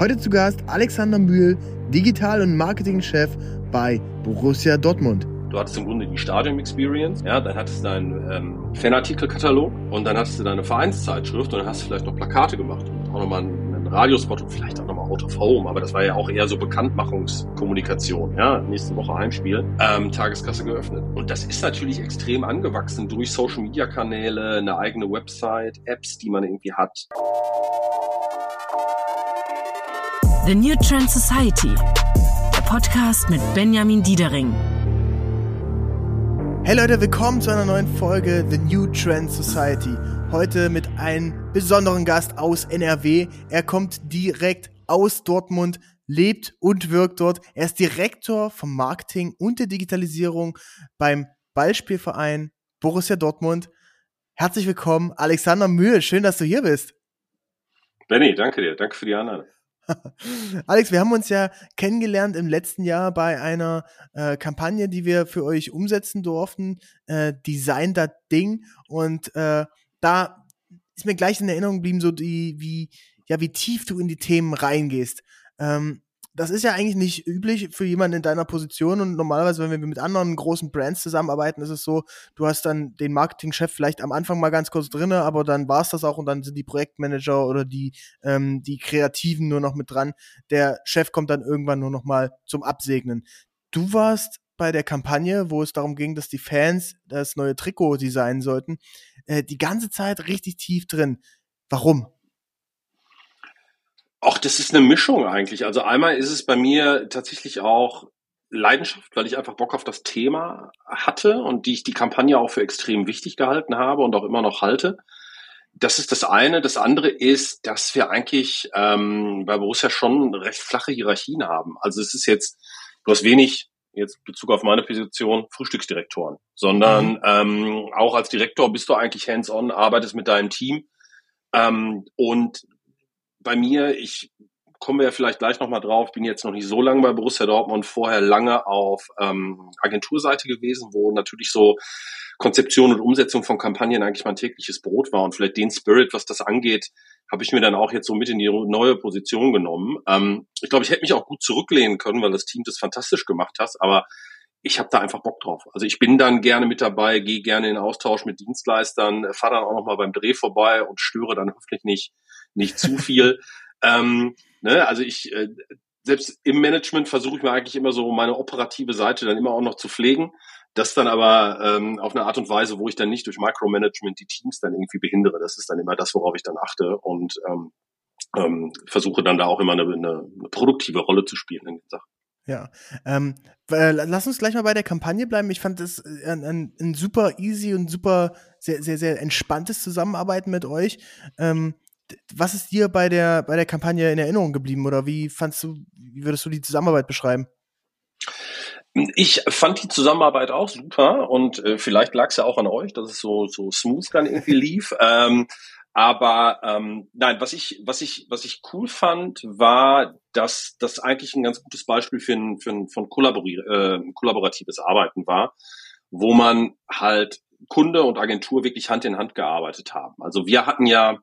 Heute zu Gast Alexander Mühl, Digital- und Marketingchef bei Borussia Dortmund. Du hattest im Grunde die Stadium-Experience, ja, dann hattest du deinen ähm, Fanartikelkatalog und dann hattest du deine Vereinszeitschrift und dann hast du vielleicht noch Plakate gemacht und auch nochmal einen, einen Radiospot und vielleicht auch nochmal Out of Home, aber das war ja auch eher so Bekanntmachungskommunikation, ja, nächste Woche Heimspiel, ähm, Tageskasse geöffnet. Und das ist natürlich extrem angewachsen durch Social-Media-Kanäle, eine eigene Website, Apps, die man irgendwie hat. The New Trend Society, der Podcast mit Benjamin Diedering. Hey Leute, willkommen zu einer neuen Folge The New Trend Society. Heute mit einem besonderen Gast aus NRW. Er kommt direkt aus Dortmund, lebt und wirkt dort. Er ist Direktor vom Marketing und der Digitalisierung beim Ballspielverein Borussia Dortmund. Herzlich willkommen, Alexander Mühe. Schön, dass du hier bist. Benny, danke dir. Danke für die Einladung. Alex, wir haben uns ja kennengelernt im letzten Jahr bei einer äh, Kampagne, die wir für euch umsetzen durften, äh, Design das Ding. Und äh, da ist mir gleich in Erinnerung geblieben, so die, wie, ja, wie tief du in die Themen reingehst. Ähm, das ist ja eigentlich nicht üblich für jemanden in deiner Position und normalerweise, wenn wir mit anderen großen Brands zusammenarbeiten, ist es so, du hast dann den Marketingchef vielleicht am Anfang mal ganz kurz drinne, aber dann war es das auch und dann sind die Projektmanager oder die, ähm, die Kreativen nur noch mit dran. Der Chef kommt dann irgendwann nur noch mal zum Absegnen. Du warst bei der Kampagne, wo es darum ging, dass die Fans das neue Trikot designen sollten, äh, die ganze Zeit richtig tief drin. Warum? Ach, das ist eine Mischung eigentlich. Also einmal ist es bei mir tatsächlich auch Leidenschaft, weil ich einfach Bock auf das Thema hatte und die ich die Kampagne auch für extrem wichtig gehalten habe und auch immer noch halte. Das ist das eine. Das andere ist, dass wir eigentlich ähm, bei Borussia schon recht flache Hierarchien haben. Also es ist jetzt, du hast wenig jetzt Bezug auf meine Position Frühstücksdirektoren, sondern mhm. ähm, auch als Direktor bist du eigentlich hands-on, arbeitest mit deinem Team ähm, und bei mir, ich komme ja vielleicht gleich nochmal drauf, bin jetzt noch nicht so lange bei Borussia Dortmund, vorher lange auf ähm, Agenturseite gewesen, wo natürlich so Konzeption und Umsetzung von Kampagnen eigentlich mein tägliches Brot war und vielleicht den Spirit, was das angeht, habe ich mir dann auch jetzt so mit in die neue Position genommen. Ähm, ich glaube, ich hätte mich auch gut zurücklehnen können, weil das Team das fantastisch gemacht hat, aber ich habe da einfach Bock drauf. Also ich bin dann gerne mit dabei, gehe gerne in Austausch mit Dienstleistern, fahre dann auch noch mal beim Dreh vorbei und störe dann hoffentlich nicht nicht zu viel. ähm, ne, also ich, äh, selbst im Management versuche ich mir eigentlich immer so meine operative Seite dann immer auch noch zu pflegen. Das dann aber ähm, auf eine Art und Weise, wo ich dann nicht durch Micromanagement die Teams dann irgendwie behindere. Das ist dann immer das, worauf ich dann achte und ähm, ähm, versuche dann da auch immer eine, eine, eine produktive Rolle zu spielen in den Sachen. Ja, ähm, äh, lass uns gleich mal bei der Kampagne bleiben. Ich fand das äh, ein, ein, ein super easy und super sehr, sehr, sehr entspanntes Zusammenarbeiten mit euch. Ähm, was ist dir bei der, bei der Kampagne in Erinnerung geblieben oder wie fandst du, wie würdest du die Zusammenarbeit beschreiben? Ich fand die Zusammenarbeit auch super und äh, vielleicht lag es ja auch an euch, dass es so, so smooth dann irgendwie lief. Ähm, aber ähm, nein, was ich, was ich, was ich cool fand, war, dass das eigentlich ein ganz gutes Beispiel für ein, für ein von kollabori äh, kollaboratives Arbeiten war, wo man halt Kunde und Agentur wirklich Hand in Hand gearbeitet haben. Also wir hatten ja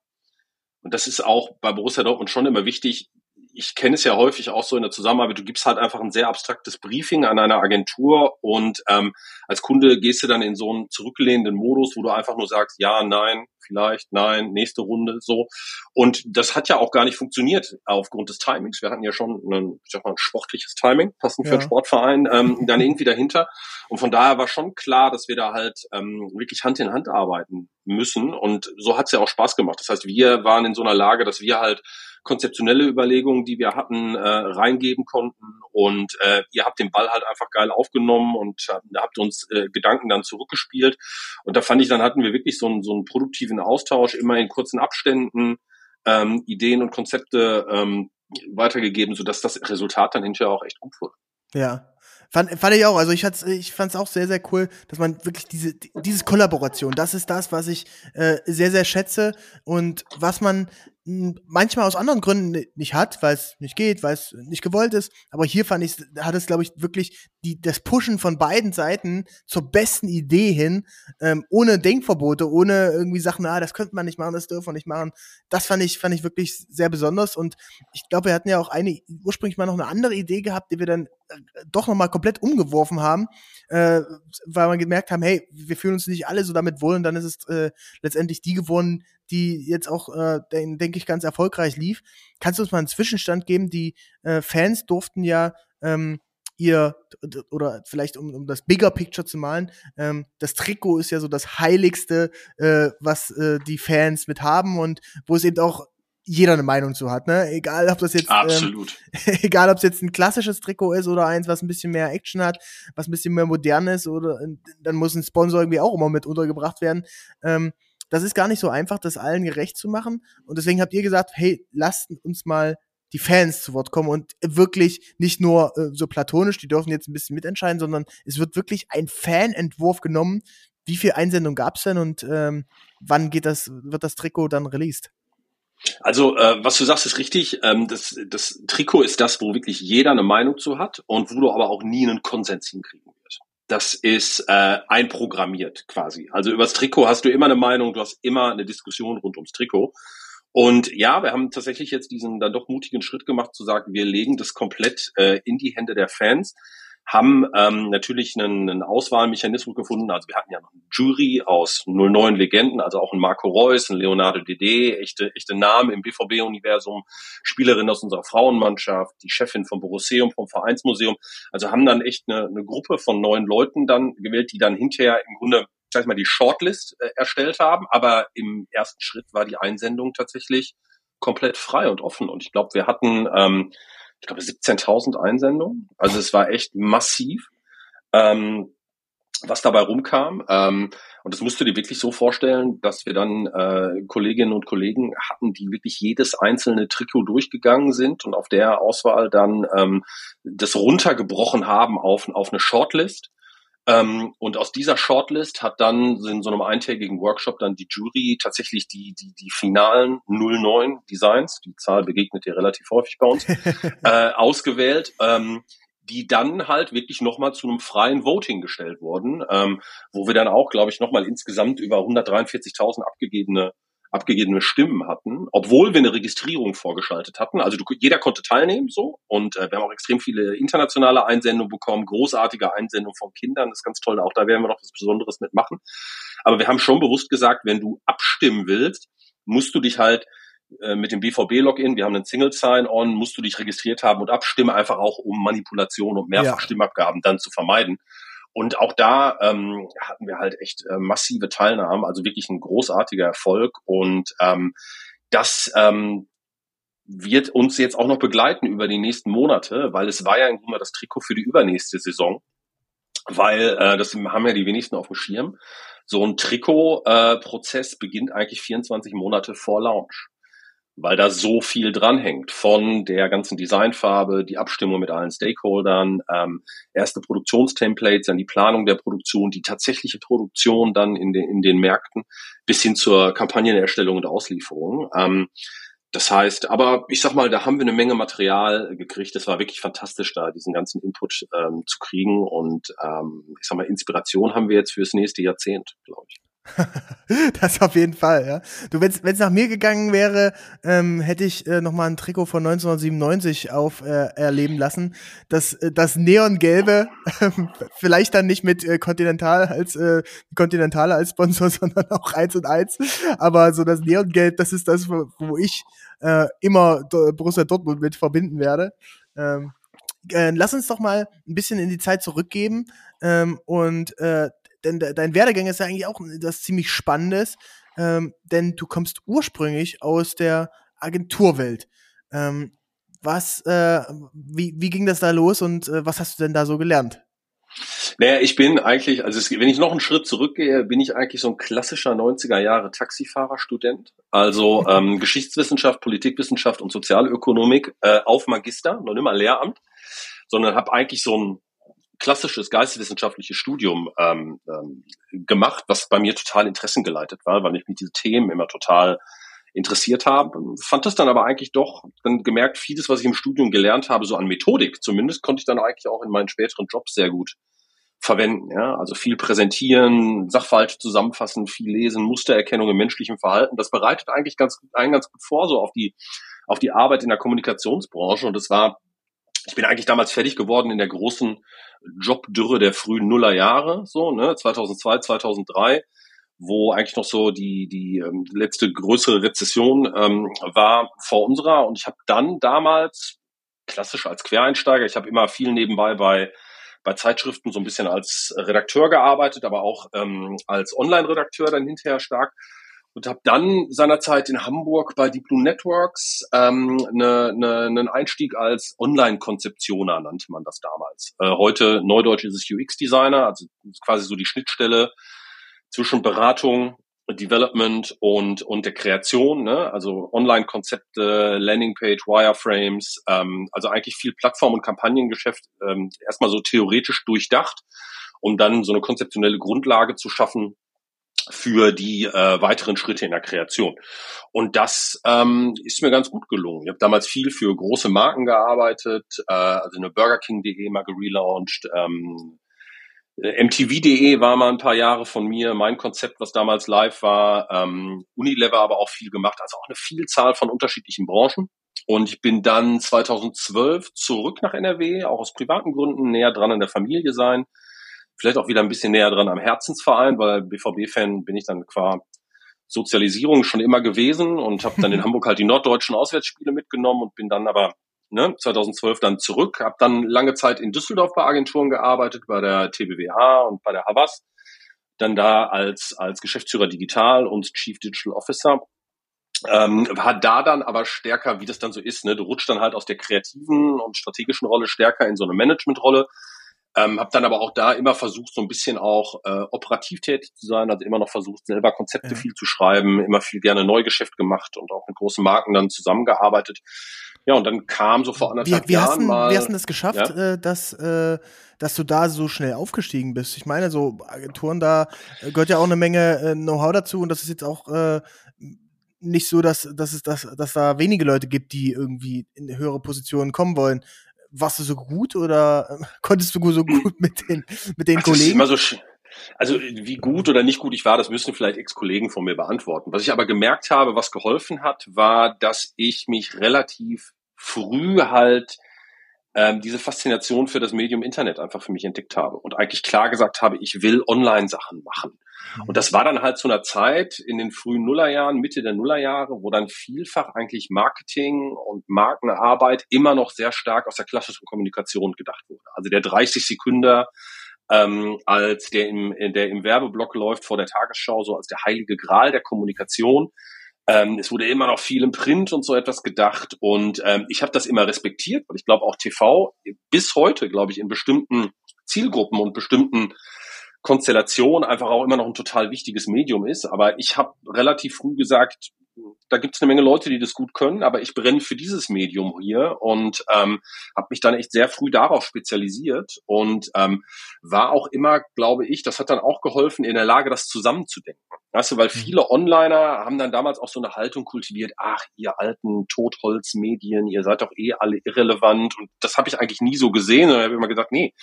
und das ist auch bei Borussia Dortmund schon immer wichtig. Ich kenne es ja häufig auch so in der Zusammenarbeit, du gibst halt einfach ein sehr abstraktes Briefing an eine Agentur und ähm, als Kunde gehst du dann in so einen zurücklehnenden Modus, wo du einfach nur sagst, ja, nein, vielleicht, nein, nächste Runde, so. Und das hat ja auch gar nicht funktioniert aufgrund des Timings. Wir hatten ja schon ein, ich sag mal, ein sportliches Timing, passend ja. für einen Sportverein, ähm, dann irgendwie dahinter. Und von daher war schon klar, dass wir da halt ähm, wirklich Hand in Hand arbeiten müssen. Und so hat's ja auch Spaß gemacht. Das heißt, wir waren in so einer Lage, dass wir halt konzeptionelle Überlegungen, die wir hatten, äh, reingeben konnten. Und äh, ihr habt den Ball halt einfach geil aufgenommen und äh, habt uns äh, Gedanken dann zurückgespielt. Und da fand ich, dann hatten wir wirklich so einen, so einen produktiven Austausch, immer in kurzen Abständen, ähm, Ideen und Konzepte ähm, weitergegeben, sodass das Resultat dann hinterher auch echt gut wurde. Ja, Fand, fand ich auch. Also ich, ich fand es auch sehr, sehr cool, dass man wirklich diese, dieses Kollaboration, das ist das, was ich äh, sehr, sehr schätze und was man manchmal aus anderen Gründen nicht hat, weil es nicht geht, weil es nicht gewollt ist. Aber hier fand ich, hat es, glaube ich, wirklich die, das Pushen von beiden Seiten zur besten Idee hin, ähm, ohne Denkverbote, ohne irgendwie Sachen, ah, das könnte man nicht machen, das dürfen wir nicht machen. Das fand ich, fand ich wirklich sehr besonders. Und ich glaube, wir hatten ja auch eine, ursprünglich mal noch eine andere Idee gehabt, die wir dann äh, doch nochmal komplett umgeworfen haben, äh, weil wir gemerkt haben, hey, wir fühlen uns nicht alle so damit wohl und dann ist es äh, letztendlich die gewonnen, die jetzt auch, äh, denke ich, ganz erfolgreich lief. Kannst du uns mal einen Zwischenstand geben? Die äh, Fans durften ja ähm, ihr, oder vielleicht um, um das Bigger Picture zu malen, ähm, das Trikot ist ja so das Heiligste, äh, was äh, die Fans mit haben und wo es eben auch jeder eine Meinung zu hat, ne? Egal, ob das jetzt ähm, Absolut. Ähm, egal, ob es jetzt ein klassisches Trikot ist oder eins, was ein bisschen mehr Action hat, was ein bisschen mehr modern ist oder dann muss ein Sponsor irgendwie auch immer mit untergebracht werden. Ähm, das ist gar nicht so einfach, das allen gerecht zu machen. Und deswegen habt ihr gesagt, hey, lasst uns mal die Fans zu Wort kommen und wirklich nicht nur äh, so platonisch, die dürfen jetzt ein bisschen mitentscheiden, sondern es wird wirklich ein Fanentwurf genommen. Wie viel Einsendung gab's denn und ähm, wann geht das, wird das Trikot dann released? Also, äh, was du sagst, ist richtig. Ähm, das, das Trikot ist das, wo wirklich jeder eine Meinung zu hat und wo du aber auch nie einen Konsens hinkriegen das ist äh, einprogrammiert quasi. Also übers Trikot hast du immer eine Meinung, du hast immer eine Diskussion rund ums Trikot. Und ja, wir haben tatsächlich jetzt diesen dann doch mutigen Schritt gemacht, zu sagen, wir legen das komplett äh, in die Hände der Fans haben ähm, natürlich einen, einen Auswahlmechanismus gefunden. Also wir hatten ja noch eine Jury aus 09 Legenden, also auch ein Marco Reus, ein Leonardo Dede, echte, echte Namen im BVB-Universum, Spielerin aus unserer Frauenmannschaft, die Chefin vom Borusseum, vom Vereinsmuseum. Also haben dann echt eine, eine Gruppe von neun Leuten dann gewählt, die dann hinterher im Grunde sag ich mal, die Shortlist äh, erstellt haben. Aber im ersten Schritt war die Einsendung tatsächlich komplett frei und offen. Und ich glaube, wir hatten ähm, ich glaube, 17.000 Einsendungen. Also es war echt massiv, ähm, was dabei rumkam. Ähm, und das musst du dir wirklich so vorstellen, dass wir dann äh, Kolleginnen und Kollegen hatten, die wirklich jedes einzelne Trikot durchgegangen sind und auf der Auswahl dann ähm, das runtergebrochen haben auf, auf eine Shortlist. Ähm, und aus dieser Shortlist hat dann in so einem eintägigen Workshop dann die Jury tatsächlich die, die, die finalen 09 Designs, die Zahl begegnet ihr relativ häufig bei uns, äh, ausgewählt. Ähm, die dann halt wirklich nochmal zu einem freien Voting gestellt wurden, ähm, wo wir dann auch, glaube ich, nochmal insgesamt über 143.000 abgegebene abgegebene Stimmen hatten, obwohl wir eine Registrierung vorgeschaltet hatten. Also du, jeder konnte teilnehmen so und äh, wir haben auch extrem viele internationale Einsendungen bekommen, großartige Einsendungen von Kindern, das ist ganz toll. Auch da werden wir noch was Besonderes mitmachen. Aber wir haben schon bewusst gesagt, wenn du abstimmen willst, musst du dich halt äh, mit dem BVB-Login, wir haben einen Single Sign-On, musst du dich registriert haben und abstimmen, einfach auch um Manipulation und Mehrfachstimmabgaben ja. dann zu vermeiden. Und auch da ähm, hatten wir halt echt äh, massive Teilnahme, also wirklich ein großartiger Erfolg. Und ähm, das ähm, wird uns jetzt auch noch begleiten über die nächsten Monate, weil es war ja im Grunde das Trikot für die übernächste Saison. Weil äh, das haben ja die wenigsten auf dem Schirm. So ein Trikot-Prozess äh, beginnt eigentlich 24 Monate vor Launch weil da so viel dranhängt von der ganzen Designfarbe, die Abstimmung mit allen Stakeholdern, ähm, erste Produktionstemplates, dann die Planung der Produktion, die tatsächliche Produktion dann in den, in den Märkten bis hin zur Kampagnenerstellung und Auslieferung. Ähm, das heißt, aber ich sag mal, da haben wir eine Menge Material gekriegt. Das war wirklich fantastisch, da diesen ganzen Input ähm, zu kriegen. Und ähm, ich sag mal, Inspiration haben wir jetzt fürs nächste Jahrzehnt, glaube ich. das auf jeden Fall, ja. Du, wenn es nach mir gegangen wäre, ähm, hätte ich äh, noch mal ein Trikot von 1997 auf äh, erleben lassen. Das, äh, das Neongelbe, äh, vielleicht dann nicht mit äh, Continental als äh, Continentale als Sponsor, sondern auch eins und eins. Aber so das Neongelb, das ist das, wo, wo ich äh, immer Do Borussia Dortmund mit verbinden werde. Ähm, äh, lass uns doch mal ein bisschen in die Zeit zurückgeben ähm, und äh, denn dein Werdegang ist ja eigentlich auch das ziemlich Spannendes, ähm, denn du kommst ursprünglich aus der Agenturwelt. Ähm, was, äh, wie, wie ging das da los und äh, was hast du denn da so gelernt? Naja, ich bin eigentlich, also es, wenn ich noch einen Schritt zurückgehe, bin ich eigentlich so ein klassischer 90er Jahre Taxifahrer-Student. Also ähm, Geschichtswissenschaft, Politikwissenschaft und Sozialökonomik äh, auf Magister, noch nicht mal Lehramt, sondern habe eigentlich so ein klassisches geisteswissenschaftliches Studium ähm, ähm, gemacht, was bei mir total interessengeleitet war, weil mich diese Themen immer total interessiert haben. Fand das dann aber eigentlich doch, dann gemerkt, vieles, was ich im Studium gelernt habe, so an Methodik zumindest, konnte ich dann eigentlich auch in meinen späteren Jobs sehr gut verwenden. Ja? Also viel präsentieren, Sachverhalte zusammenfassen, viel lesen, Mustererkennung im menschlichen Verhalten. Das bereitet eigentlich ganz, einen ganz gut vor, so auf die, auf die Arbeit in der Kommunikationsbranche. Und das war, ich bin eigentlich damals fertig geworden in der großen Jobdürre der frühen Nullerjahre, so, ne, 2002, 2003 wo eigentlich noch so die, die ähm, letzte größere Rezession ähm, war vor unserer. Und ich habe dann damals, klassisch als Quereinsteiger, ich habe immer viel nebenbei bei, bei Zeitschriften so ein bisschen als Redakteur gearbeitet, aber auch ähm, als Online-Redakteur dann hinterher stark und habe dann seinerzeit in Hamburg bei Deep Blue Networks ähm, ne, ne, einen Einstieg als Online-Konzeptioner nannte man das damals. Äh, heute Neudeutsch ist es UX-Designer, also quasi so die Schnittstelle zwischen Beratung, Development und, und der Kreation, ne? also Online-Konzepte, Landingpage, Wireframes, ähm, also eigentlich viel Plattform- und Kampagnengeschäft ähm, erstmal so theoretisch durchdacht, um dann so eine konzeptionelle Grundlage zu schaffen für die äh, weiteren Schritte in der Kreation. Und das ähm, ist mir ganz gut gelungen. Ich habe damals viel für große Marken gearbeitet, äh, also eine BurgerKing.de mal gelauncht, ähm, äh, MTV.de war mal ein paar Jahre von mir, mein Konzept, was damals live war. Ähm, Unilever aber auch viel gemacht, also auch eine Vielzahl von unterschiedlichen Branchen. Und ich bin dann 2012 zurück nach NRW, auch aus privaten Gründen, näher dran an der Familie sein. Vielleicht auch wieder ein bisschen näher dran am Herzensverein, weil BVB-Fan bin ich dann qua Sozialisierung schon immer gewesen und habe dann in Hamburg halt die norddeutschen Auswärtsspiele mitgenommen und bin dann aber ne, 2012 dann zurück, habe dann lange Zeit in Düsseldorf bei Agenturen gearbeitet, bei der TBWA und bei der Havas, dann da als, als Geschäftsführer Digital und Chief Digital Officer. Ähm, war da dann aber stärker, wie das dann so ist, ne? du rutschst dann halt aus der kreativen und strategischen Rolle stärker in so eine Managementrolle. Ähm, habe dann aber auch da immer versucht, so ein bisschen auch äh, operativ tätig zu sein, also immer noch versucht, selber Konzepte ja. viel zu schreiben, immer viel gerne Neugeschäft gemacht und auch mit großen Marken dann zusammengearbeitet. Ja, und dann kam so vor anderthalb wie, wie Jahren hast du, mal. Wie hast du das geschafft, ja? äh, dass, äh, dass du da so schnell aufgestiegen bist? Ich meine, so Agenturen, da gehört ja auch eine Menge äh, Know-how dazu und das ist jetzt auch äh, nicht so, dass, dass, es, dass, dass da wenige Leute gibt, die irgendwie in höhere Positionen kommen wollen. Warst du so gut oder äh, konntest du so gut mit den, mit den Ach, Kollegen? Das ist immer so also wie gut oder nicht gut ich war, das müssen vielleicht Ex-Kollegen von mir beantworten. Was ich aber gemerkt habe, was geholfen hat, war, dass ich mich relativ früh halt ähm, diese Faszination für das Medium Internet einfach für mich entdeckt habe und eigentlich klar gesagt habe, ich will Online-Sachen machen. Und das war dann halt zu einer Zeit in den frühen Nullerjahren, Mitte der Nullerjahre, wo dann vielfach eigentlich Marketing und Markenarbeit immer noch sehr stark aus der klassischen Kommunikation gedacht wurde. Also der 30 Sekünder ähm, als der im, der im Werbeblock läuft vor der Tagesschau, so als der heilige Gral der Kommunikation. Ähm, es wurde immer noch viel im Print und so etwas gedacht und ähm, ich habe das immer respektiert, weil ich glaube auch TV bis heute, glaube ich, in bestimmten Zielgruppen und bestimmten Konstellationen einfach auch immer noch ein total wichtiges Medium ist. Aber ich habe relativ früh gesagt, da gibt es eine Menge Leute, die das gut können, aber ich brenne für dieses Medium hier und ähm, habe mich dann echt sehr früh darauf spezialisiert und ähm, war auch immer, glaube ich, das hat dann auch geholfen, in der Lage, das zusammenzudenken. Weißt du, weil mhm. viele Onliner haben dann damals auch so eine Haltung kultiviert, ach, ihr alten Totholzmedien, ihr seid doch eh alle irrelevant und das habe ich eigentlich nie so gesehen und habe immer gesagt, nee,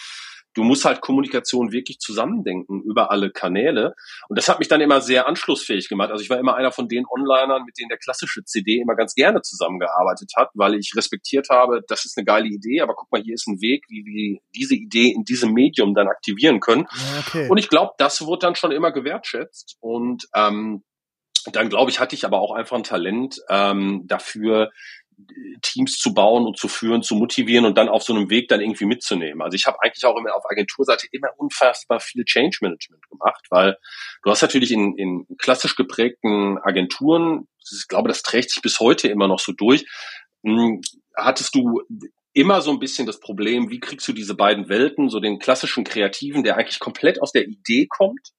du musst halt Kommunikation wirklich zusammendenken über alle Kanäle. Und das hat mich dann immer sehr anschlussfähig gemacht. Also ich war immer einer von den Onlinern, mit denen der klassische CD immer ganz gerne zusammengearbeitet hat, weil ich respektiert habe, das ist eine geile Idee, aber guck mal, hier ist ein Weg, wie wir diese Idee in diesem Medium dann aktivieren können. Okay. Und ich glaube, das wurde dann schon immer gewertschätzt. Und ähm, dann glaube ich, hatte ich aber auch einfach ein Talent ähm, dafür, Teams zu bauen und zu führen, zu motivieren und dann auf so einem Weg dann irgendwie mitzunehmen. Also ich habe eigentlich auch immer auf Agenturseite immer unfassbar viel Change Management gemacht, weil du hast natürlich in, in klassisch geprägten Agenturen, ich glaube, das trägt sich bis heute immer noch so durch, hm, hattest du immer so ein bisschen das Problem, wie kriegst du diese beiden Welten, so den klassischen Kreativen, der eigentlich komplett aus der Idee kommt,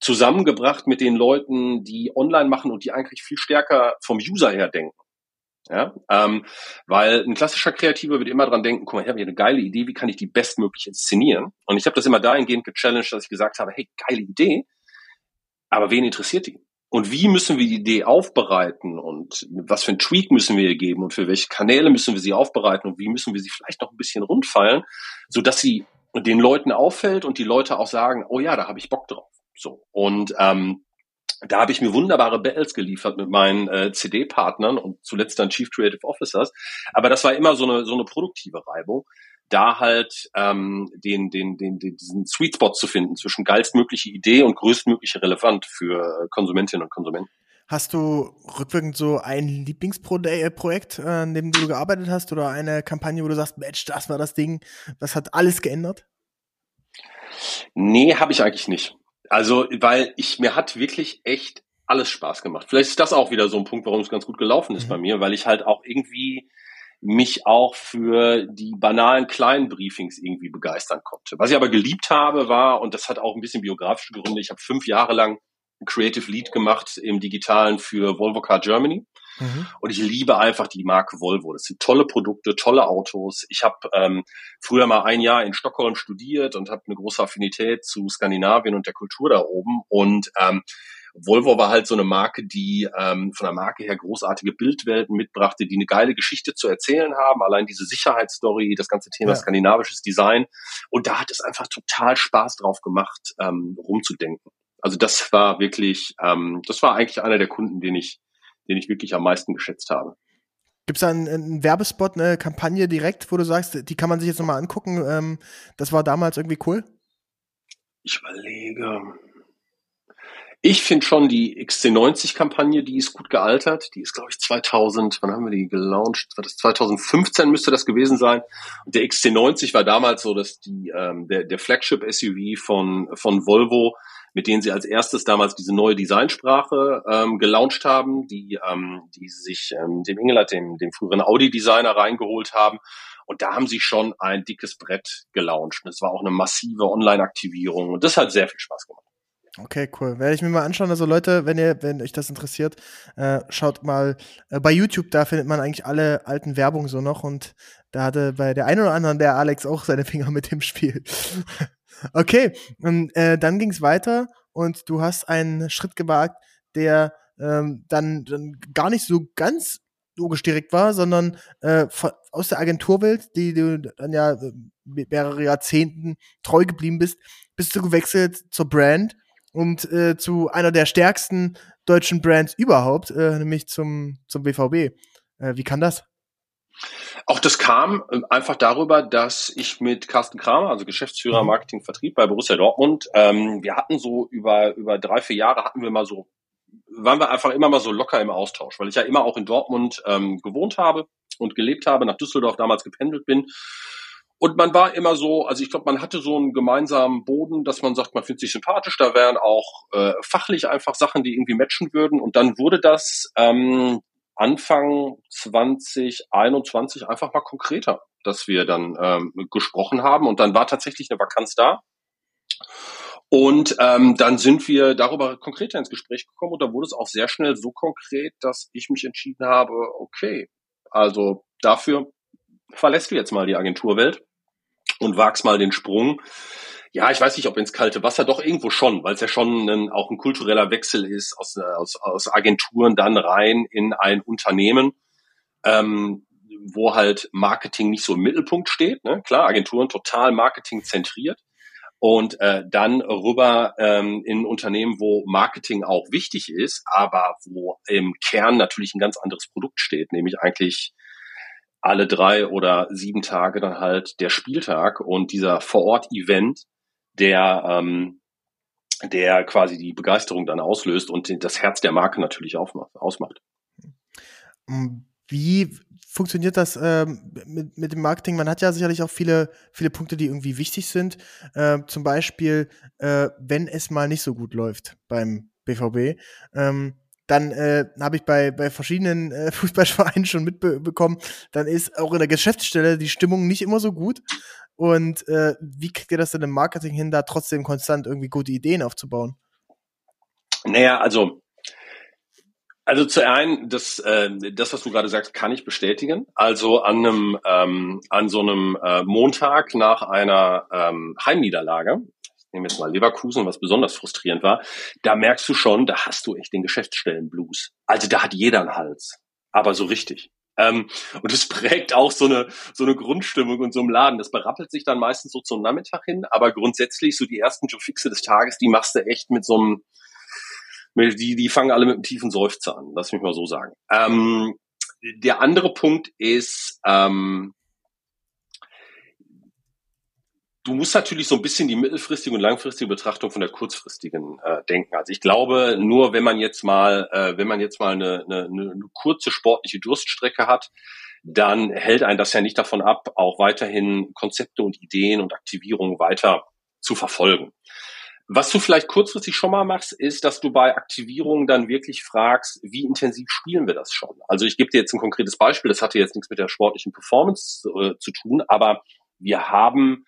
zusammengebracht mit den Leuten, die online machen und die eigentlich viel stärker vom User her denken. Ja, ähm, weil ein klassischer Kreativer würde immer dran denken, guck mal, ich habe hier eine geile Idee, wie kann ich die bestmöglich inszenieren? Und ich habe das immer dahingehend gechallenged, dass ich gesagt habe, hey, geile Idee, aber wen interessiert die? und wie müssen wir die Idee aufbereiten und was für ein Tweak müssen wir ihr geben und für welche Kanäle müssen wir sie aufbereiten und wie müssen wir sie vielleicht noch ein bisschen rundfallen, so dass sie den Leuten auffällt und die Leute auch sagen, oh ja, da habe ich Bock drauf. So und ähm, da habe ich mir wunderbare Battles geliefert mit meinen äh, CD-Partnern und zuletzt dann Chief Creative Officers. Aber das war immer so eine so eine produktive Reibung da halt ähm, den, den, den, den, diesen Sweet Spot zu finden zwischen geilstmögliche Idee und größtmögliche Relevant für Konsumentinnen und Konsumenten. Hast du rückwirkend so ein Lieblingsprojekt, äh, an dem du gearbeitet hast oder eine Kampagne, wo du sagst, Mensch, das war das Ding, das hat alles geändert? Nee, habe ich eigentlich nicht. Also, weil ich mir hat wirklich echt alles Spaß gemacht. Vielleicht ist das auch wieder so ein Punkt, warum es ganz gut gelaufen ist mhm. bei mir, weil ich halt auch irgendwie mich auch für die banalen kleinen Briefings irgendwie begeistern konnte. Was ich aber geliebt habe, war, und das hat auch ein bisschen biografische Gründe, ich habe fünf Jahre lang ein Creative Lead gemacht im Digitalen für Volvo Car Germany. Mhm. Und ich liebe einfach die Marke Volvo. Das sind tolle Produkte, tolle Autos. Ich habe ähm, früher mal ein Jahr in Stockholm studiert und habe eine große Affinität zu Skandinavien und der Kultur da oben. Und ähm, Volvo war halt so eine Marke, die ähm, von der Marke her großartige Bildwelten mitbrachte, die eine geile Geschichte zu erzählen haben. Allein diese Sicherheitsstory, das ganze Thema ja. skandinavisches Design. Und da hat es einfach total Spaß drauf gemacht, ähm, rumzudenken. Also das war wirklich, ähm, das war eigentlich einer der Kunden, den ich, den ich wirklich am meisten geschätzt habe. Gibt es da einen, einen, Werbespot, eine Kampagne direkt, wo du sagst, die kann man sich jetzt nochmal angucken? Ähm, das war damals irgendwie cool? Ich überlege. Ich finde schon die XC90-Kampagne, die ist gut gealtert. Die ist, glaube ich, 2000, wann haben wir die gelauncht? War das 2015 müsste das gewesen sein. Und der XC90 war damals so, dass die, ähm, der, der Flagship-SUV von, von Volvo, mit denen sie als erstes damals diese neue Designsprache ähm, gelauncht haben, die, ähm, die sich ähm, dem Engelert, dem, dem früheren Audi-Designer reingeholt haben. Und da haben sie schon ein dickes Brett gelauncht. Das war auch eine massive Online-Aktivierung und das hat sehr viel Spaß gemacht. Okay, cool. Werde ich mir mal anschauen. Also Leute, wenn ihr, wenn euch das interessiert, äh, schaut mal äh, bei YouTube, da findet man eigentlich alle alten Werbungen so noch und da hatte bei der einen oder anderen der Alex auch seine Finger mit dem Spiel. okay, und äh, dann ging es weiter und du hast einen Schritt gewagt, der ähm, dann, dann gar nicht so ganz logisch direkt war, sondern äh, aus der Agenturwelt, die du dann ja äh, mehrere Jahrzehnten treu geblieben bist, bist du gewechselt zur Brand und äh, zu einer der stärksten deutschen Brands überhaupt, äh, nämlich zum, zum BVB. Äh, wie kann das? Auch das kam äh, einfach darüber, dass ich mit Carsten Kramer, also Geschäftsführer mhm. Marketing Vertrieb bei Borussia Dortmund, ähm, wir hatten so über, über drei, vier Jahre hatten wir mal so, waren wir einfach immer mal so locker im Austausch, weil ich ja immer auch in Dortmund ähm, gewohnt habe und gelebt habe, nach Düsseldorf damals gependelt bin und man war immer so, also ich glaube, man hatte so einen gemeinsamen Boden, dass man sagt, man findet sich sympathisch, da wären auch äh, fachlich einfach Sachen, die irgendwie matchen würden. Und dann wurde das ähm, Anfang 2021 einfach mal konkreter, dass wir dann ähm, gesprochen haben. Und dann war tatsächlich eine Vakanz da. Und ähm, dann sind wir darüber konkreter ins Gespräch gekommen und da wurde es auch sehr schnell so konkret, dass ich mich entschieden habe, okay, also dafür verlässt du jetzt mal die Agenturwelt und wagst mal den Sprung. Ja, ich weiß nicht, ob ins kalte Wasser, doch irgendwo schon, weil es ja schon ein, auch ein kultureller Wechsel ist aus, aus, aus Agenturen dann rein in ein Unternehmen, ähm, wo halt Marketing nicht so im Mittelpunkt steht. Ne? Klar, Agenturen total Marketing zentriert und äh, dann rüber ähm, in Unternehmen, wo Marketing auch wichtig ist, aber wo im Kern natürlich ein ganz anderes Produkt steht, nämlich eigentlich alle drei oder sieben Tage dann halt der Spieltag und dieser Vor-Ort-Event, der, ähm, der quasi die Begeisterung dann auslöst und das Herz der Marke natürlich ausmacht. Mm, wie funktioniert das ähm, mit, mit dem Marketing? Man hat ja sicherlich auch viele, viele Punkte, die irgendwie wichtig sind. Äh, zum Beispiel, äh, wenn es mal nicht so gut läuft beim BVB. Ähm, dann äh, habe ich bei, bei verschiedenen äh, Fußballvereinen schon mitbekommen, dann ist auch in der Geschäftsstelle die Stimmung nicht immer so gut. Und äh, wie kriegt ihr das denn im Marketing hin, da trotzdem konstant irgendwie gute Ideen aufzubauen? Naja, also also zu einen, das, äh, das, was du gerade sagst, kann ich bestätigen. Also an einem, ähm, an so einem äh, Montag nach einer ähm, Heimniederlage, nehmen wir jetzt mal Leverkusen, was besonders frustrierend war, da merkst du schon, da hast du echt den Geschäftsstellenblues. Also da hat jeder einen Hals. Aber so richtig. Ähm, und es prägt auch so eine, so eine Grundstimmung in so einem Laden. Das berappelt sich dann meistens so zum Nachmittag hin, aber grundsätzlich so die ersten Joe Fixe des Tages, die machst du echt mit so einem, die, die fangen alle mit einem tiefen Seufzer an, lass mich mal so sagen. Ähm, der andere Punkt ist, ähm, du musst natürlich so ein bisschen die mittelfristige und langfristige Betrachtung von der kurzfristigen äh, denken. Also ich glaube, nur wenn man jetzt mal, äh, wenn man jetzt mal eine, eine, eine kurze sportliche Durststrecke hat, dann hält einen das ja nicht davon ab, auch weiterhin Konzepte und Ideen und Aktivierungen weiter zu verfolgen. Was du vielleicht kurzfristig schon mal machst, ist, dass du bei Aktivierungen dann wirklich fragst, wie intensiv spielen wir das schon? Also ich gebe dir jetzt ein konkretes Beispiel, das hatte jetzt nichts mit der sportlichen Performance äh, zu tun, aber wir haben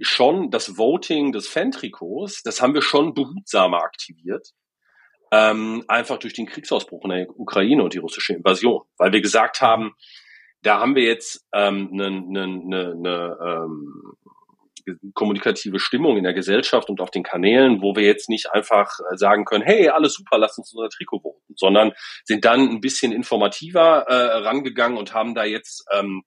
schon das Voting des Fan-Trikots, das haben wir schon behutsamer aktiviert. Ähm, einfach durch den Kriegsausbruch in der Ukraine und die russische Invasion. Weil wir gesagt haben, da haben wir jetzt ähm, eine, eine, eine, eine ähm, kommunikative Stimmung in der Gesellschaft und auf den Kanälen, wo wir jetzt nicht einfach sagen können, hey, alles super, lass uns unser Trikot voten, sondern sind dann ein bisschen informativer äh, rangegangen und haben da jetzt ähm,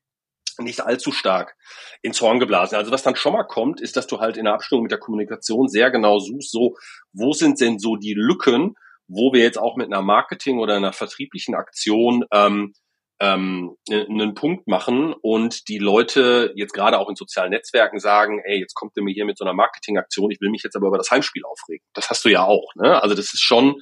nicht allzu stark ins Horn geblasen. Also was dann schon mal kommt, ist, dass du halt in der Abstimmung mit der Kommunikation sehr genau suchst, so, wo sind denn so die Lücken, wo wir jetzt auch mit einer Marketing- oder einer vertrieblichen Aktion ähm, ähm, einen Punkt machen und die Leute jetzt gerade auch in sozialen Netzwerken sagen, ey, jetzt kommt ihr mir hier mit so einer Marketingaktion, ich will mich jetzt aber über das Heimspiel aufregen. Das hast du ja auch. Ne? Also das ist schon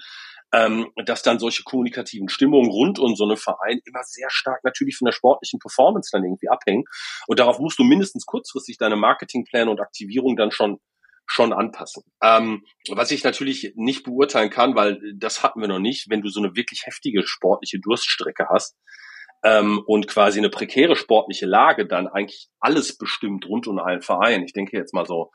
ähm, dass dann solche kommunikativen Stimmungen rund um so einen Verein immer sehr stark natürlich von der sportlichen Performance dann irgendwie abhängen. Und darauf musst du mindestens kurzfristig deine Marketingpläne und Aktivierung dann schon schon anpassen. Ähm, was ich natürlich nicht beurteilen kann, weil das hatten wir noch nicht, wenn du so eine wirklich heftige sportliche Durststrecke hast ähm, und quasi eine prekäre sportliche Lage dann eigentlich alles bestimmt rund um einen Verein. Ich denke jetzt mal so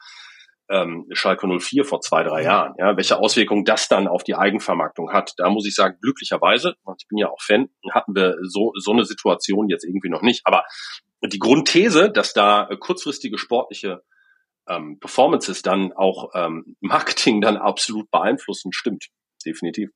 ähm, Schalke 04 vor zwei, drei Jahren. Ja, welche Auswirkungen das dann auf die Eigenvermarktung hat. Da muss ich sagen, glücklicherweise, und ich bin ja auch Fan, hatten wir so, so eine Situation jetzt irgendwie noch nicht. Aber die Grundthese, dass da kurzfristige sportliche ähm, Performances dann auch ähm, Marketing dann absolut beeinflussen, stimmt. Definitiv.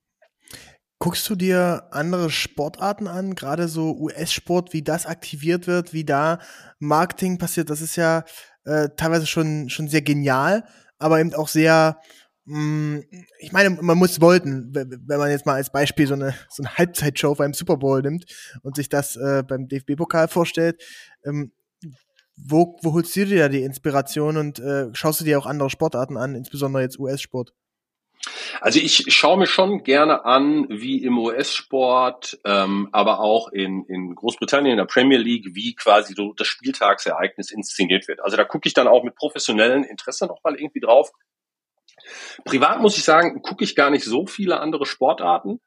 Guckst du dir andere Sportarten an, gerade so US-Sport, wie das aktiviert wird, wie da Marketing passiert? Das ist ja äh, teilweise schon, schon sehr genial, aber eben auch sehr, mh, mm, ich meine, man muss wollten, wenn man jetzt mal als Beispiel so eine, so eine Halbzeitshow beim Super Bowl nimmt und sich das äh, beim DFB-Pokal vorstellt. Ähm, wo, wo holst du dir da die Inspiration und äh, schaust du dir auch andere Sportarten an, insbesondere jetzt US-Sport? Also ich schaue mir schon gerne an, wie im US-Sport, ähm, aber auch in, in Großbritannien, in der Premier League, wie quasi so das Spieltagsereignis inszeniert wird. Also da gucke ich dann auch mit professionellem Interesse nochmal irgendwie drauf. Privat muss ich sagen, gucke ich gar nicht so viele andere Sportarten.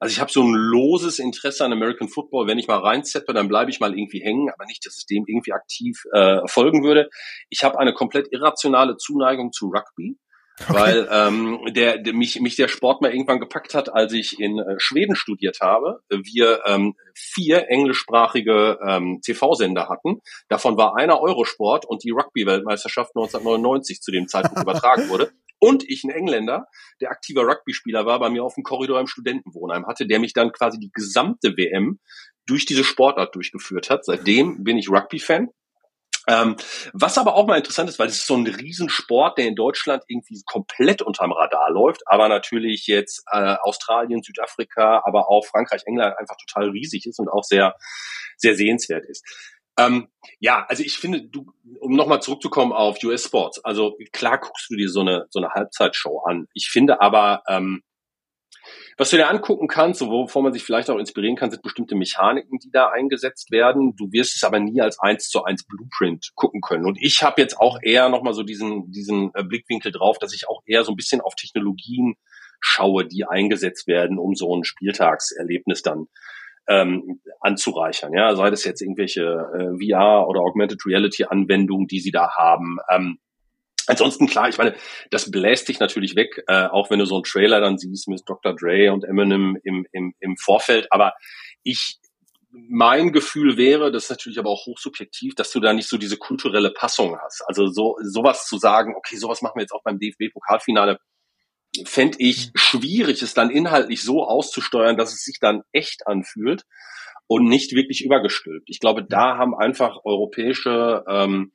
Also ich habe so ein loses Interesse an American Football. Wenn ich mal reinzeppe, dann bleibe ich mal irgendwie hängen, aber nicht, dass ich dem irgendwie aktiv äh, folgen würde. Ich habe eine komplett irrationale Zuneigung zu Rugby. Okay. Weil ähm, der, der mich, mich der Sport mal irgendwann gepackt hat, als ich in äh, Schweden studiert habe. Wir ähm, vier englischsprachige ähm, TV-Sender hatten. Davon war einer Eurosport und die Rugby-Weltmeisterschaft 1999 zu dem Zeitpunkt übertragen wurde. Und ich, ein Engländer, der aktiver Rugby-Spieler war, bei mir auf dem Korridor im Studentenwohnheim hatte, der mich dann quasi die gesamte WM durch diese Sportart durchgeführt hat. Seitdem bin ich Rugby-Fan ähm, was aber auch mal interessant ist, weil es ist so ein Riesensport, der in Deutschland irgendwie komplett unterm Radar läuft, aber natürlich jetzt äh, Australien, Südafrika, aber auch Frankreich, England einfach total riesig ist und auch sehr, sehr sehenswert ist. Ähm, ja, also ich finde, du, um nochmal zurückzukommen auf US Sports, also klar guckst du dir so eine, so eine Halbzeitshow an. Ich finde aber, ähm, was du dir angucken kannst, und wovon man sich vielleicht auch inspirieren kann, sind bestimmte Mechaniken, die da eingesetzt werden. Du wirst es aber nie als eins zu eins Blueprint gucken können. Und ich habe jetzt auch eher nochmal so diesen, diesen äh, Blickwinkel drauf, dass ich auch eher so ein bisschen auf Technologien schaue, die eingesetzt werden, um so ein Spieltagserlebnis dann ähm, anzureichern. Ja, sei das jetzt irgendwelche äh, VR oder Augmented Reality Anwendungen, die sie da haben. Ähm, Ansonsten klar, ich meine, das bläst dich natürlich weg, äh, auch wenn du so einen Trailer dann siehst mit Dr. Dre und Eminem im, im, im Vorfeld. Aber ich mein Gefühl wäre, das ist natürlich aber auch hochsubjektiv, dass du da nicht so diese kulturelle Passung hast. Also so sowas zu sagen, okay, sowas machen wir jetzt auch beim DFB-Pokalfinale, fände ich mhm. schwierig, es dann inhaltlich so auszusteuern, dass es sich dann echt anfühlt und nicht wirklich übergestülpt. Ich glaube, da haben einfach europäische ähm,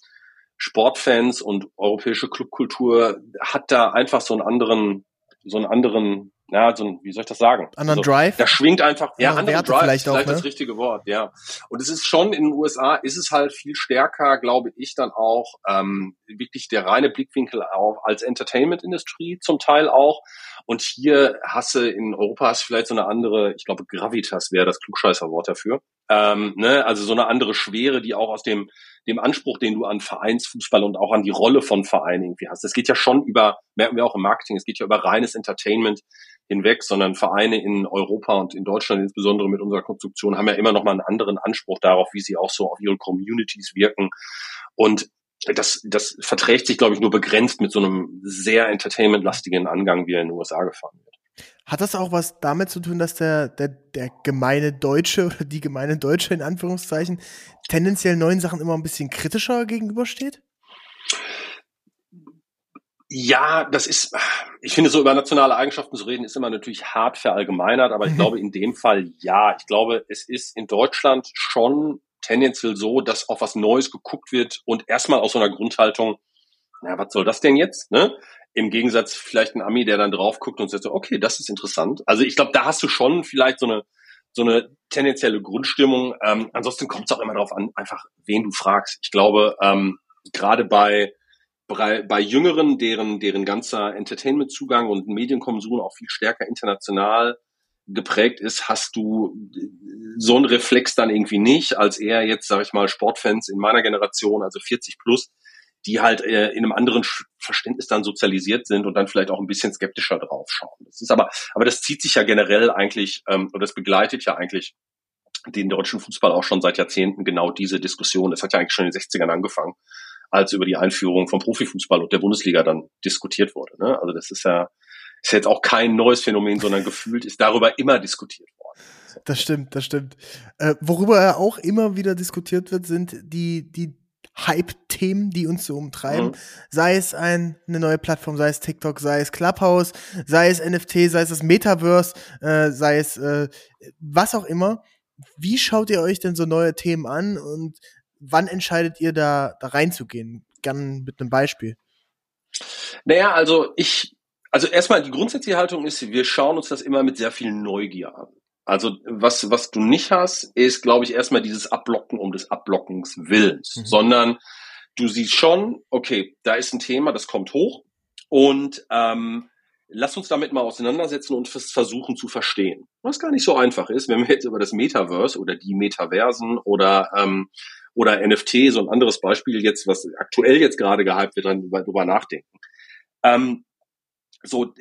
Sportfans und europäische Clubkultur hat da einfach so einen anderen, so einen anderen ja, so ein, wie soll ich das sagen? Anderen also, Drive? Da schwingt einfach, ja, anderen Werte Drive vielleicht, vielleicht auch, ne? das richtige Wort, ja. Und es ist schon in den USA, ist es halt viel stärker, glaube ich, dann auch ähm, wirklich der reine Blickwinkel auch als Entertainment-Industrie zum Teil auch. Und hier hasse in Europa hast vielleicht so eine andere, ich glaube, Gravitas wäre das Klugscheißerwort dafür. Ähm, ne, also so eine andere Schwere, die auch aus dem, dem Anspruch, den du an Vereinsfußball und auch an die Rolle von Vereinen irgendwie hast. Das geht ja schon über, merken wir auch im Marketing, es geht ja über reines Entertainment hinweg, sondern Vereine in Europa und in Deutschland insbesondere mit unserer Konstruktion haben ja immer noch mal einen anderen Anspruch darauf, wie sie auch so auf ihre Communities wirken. Und das, das verträgt sich, glaube ich, nur begrenzt mit so einem sehr entertainmentlastigen Angang, wie er in den USA gefahren wird. Hat das auch was damit zu tun, dass der, der, der gemeine Deutsche oder die gemeine Deutsche in Anführungszeichen tendenziell neuen Sachen immer ein bisschen kritischer gegenübersteht? Ja, das ist, ich finde, so über nationale Eigenschaften zu reden, ist immer natürlich hart verallgemeinert, aber ich mhm. glaube in dem Fall ja. Ich glaube, es ist in Deutschland schon tendenziell so, dass auf was Neues geguckt wird und erstmal aus so einer Grundhaltung, na, was soll das denn jetzt? Ne? Im Gegensatz vielleicht ein Ami, der dann drauf guckt und sagt so, okay, das ist interessant. Also ich glaube, da hast du schon vielleicht so eine so eine tendenzielle Grundstimmung. Ähm, ansonsten kommt es auch immer darauf an, einfach wen du fragst. Ich glaube, ähm, gerade bei bei, bei Jüngeren, deren, deren ganzer Entertainment-Zugang und Medienkonsum auch viel stärker international geprägt ist, hast du so einen Reflex dann irgendwie nicht, als eher jetzt, sage ich mal, Sportfans in meiner Generation, also 40 plus, die halt äh, in einem anderen Verständnis dann sozialisiert sind und dann vielleicht auch ein bisschen skeptischer draufschauen. Das ist aber, aber das zieht sich ja generell eigentlich, ähm, oder das begleitet ja eigentlich den deutschen Fußball auch schon seit Jahrzehnten genau diese Diskussion. Es hat ja eigentlich schon in den 60ern angefangen als über die Einführung vom Profifußball und der Bundesliga dann diskutiert wurde. Ne? Also das ist ja, ist jetzt auch kein neues Phänomen, sondern gefühlt ist darüber immer diskutiert worden. Das stimmt, das stimmt. Äh, worüber auch immer wieder diskutiert wird, sind die, die Hype-Themen, die uns so umtreiben. Mhm. Sei es ein, eine neue Plattform, sei es TikTok, sei es Clubhouse, sei es NFT, sei es das Metaverse, äh, sei es äh, was auch immer. Wie schaut ihr euch denn so neue Themen an und wann entscheidet ihr da, da reinzugehen? Gern mit einem Beispiel. Naja, also ich, also erstmal die grundsätzliche Haltung ist, wir schauen uns das immer mit sehr viel Neugier an. Also was, was du nicht hast, ist, glaube ich, erstmal dieses Abblocken um des Abblockens Willens, mhm. sondern du siehst schon, okay, da ist ein Thema, das kommt hoch und ähm, lass uns damit mal auseinandersetzen und versuchen zu verstehen. Was gar nicht so einfach ist, wenn wir jetzt über das Metaverse oder die Metaversen oder ähm, oder NFT, so ein anderes Beispiel jetzt, was aktuell jetzt gerade gehypt wird, dann drüber nachdenken. Ähm, so,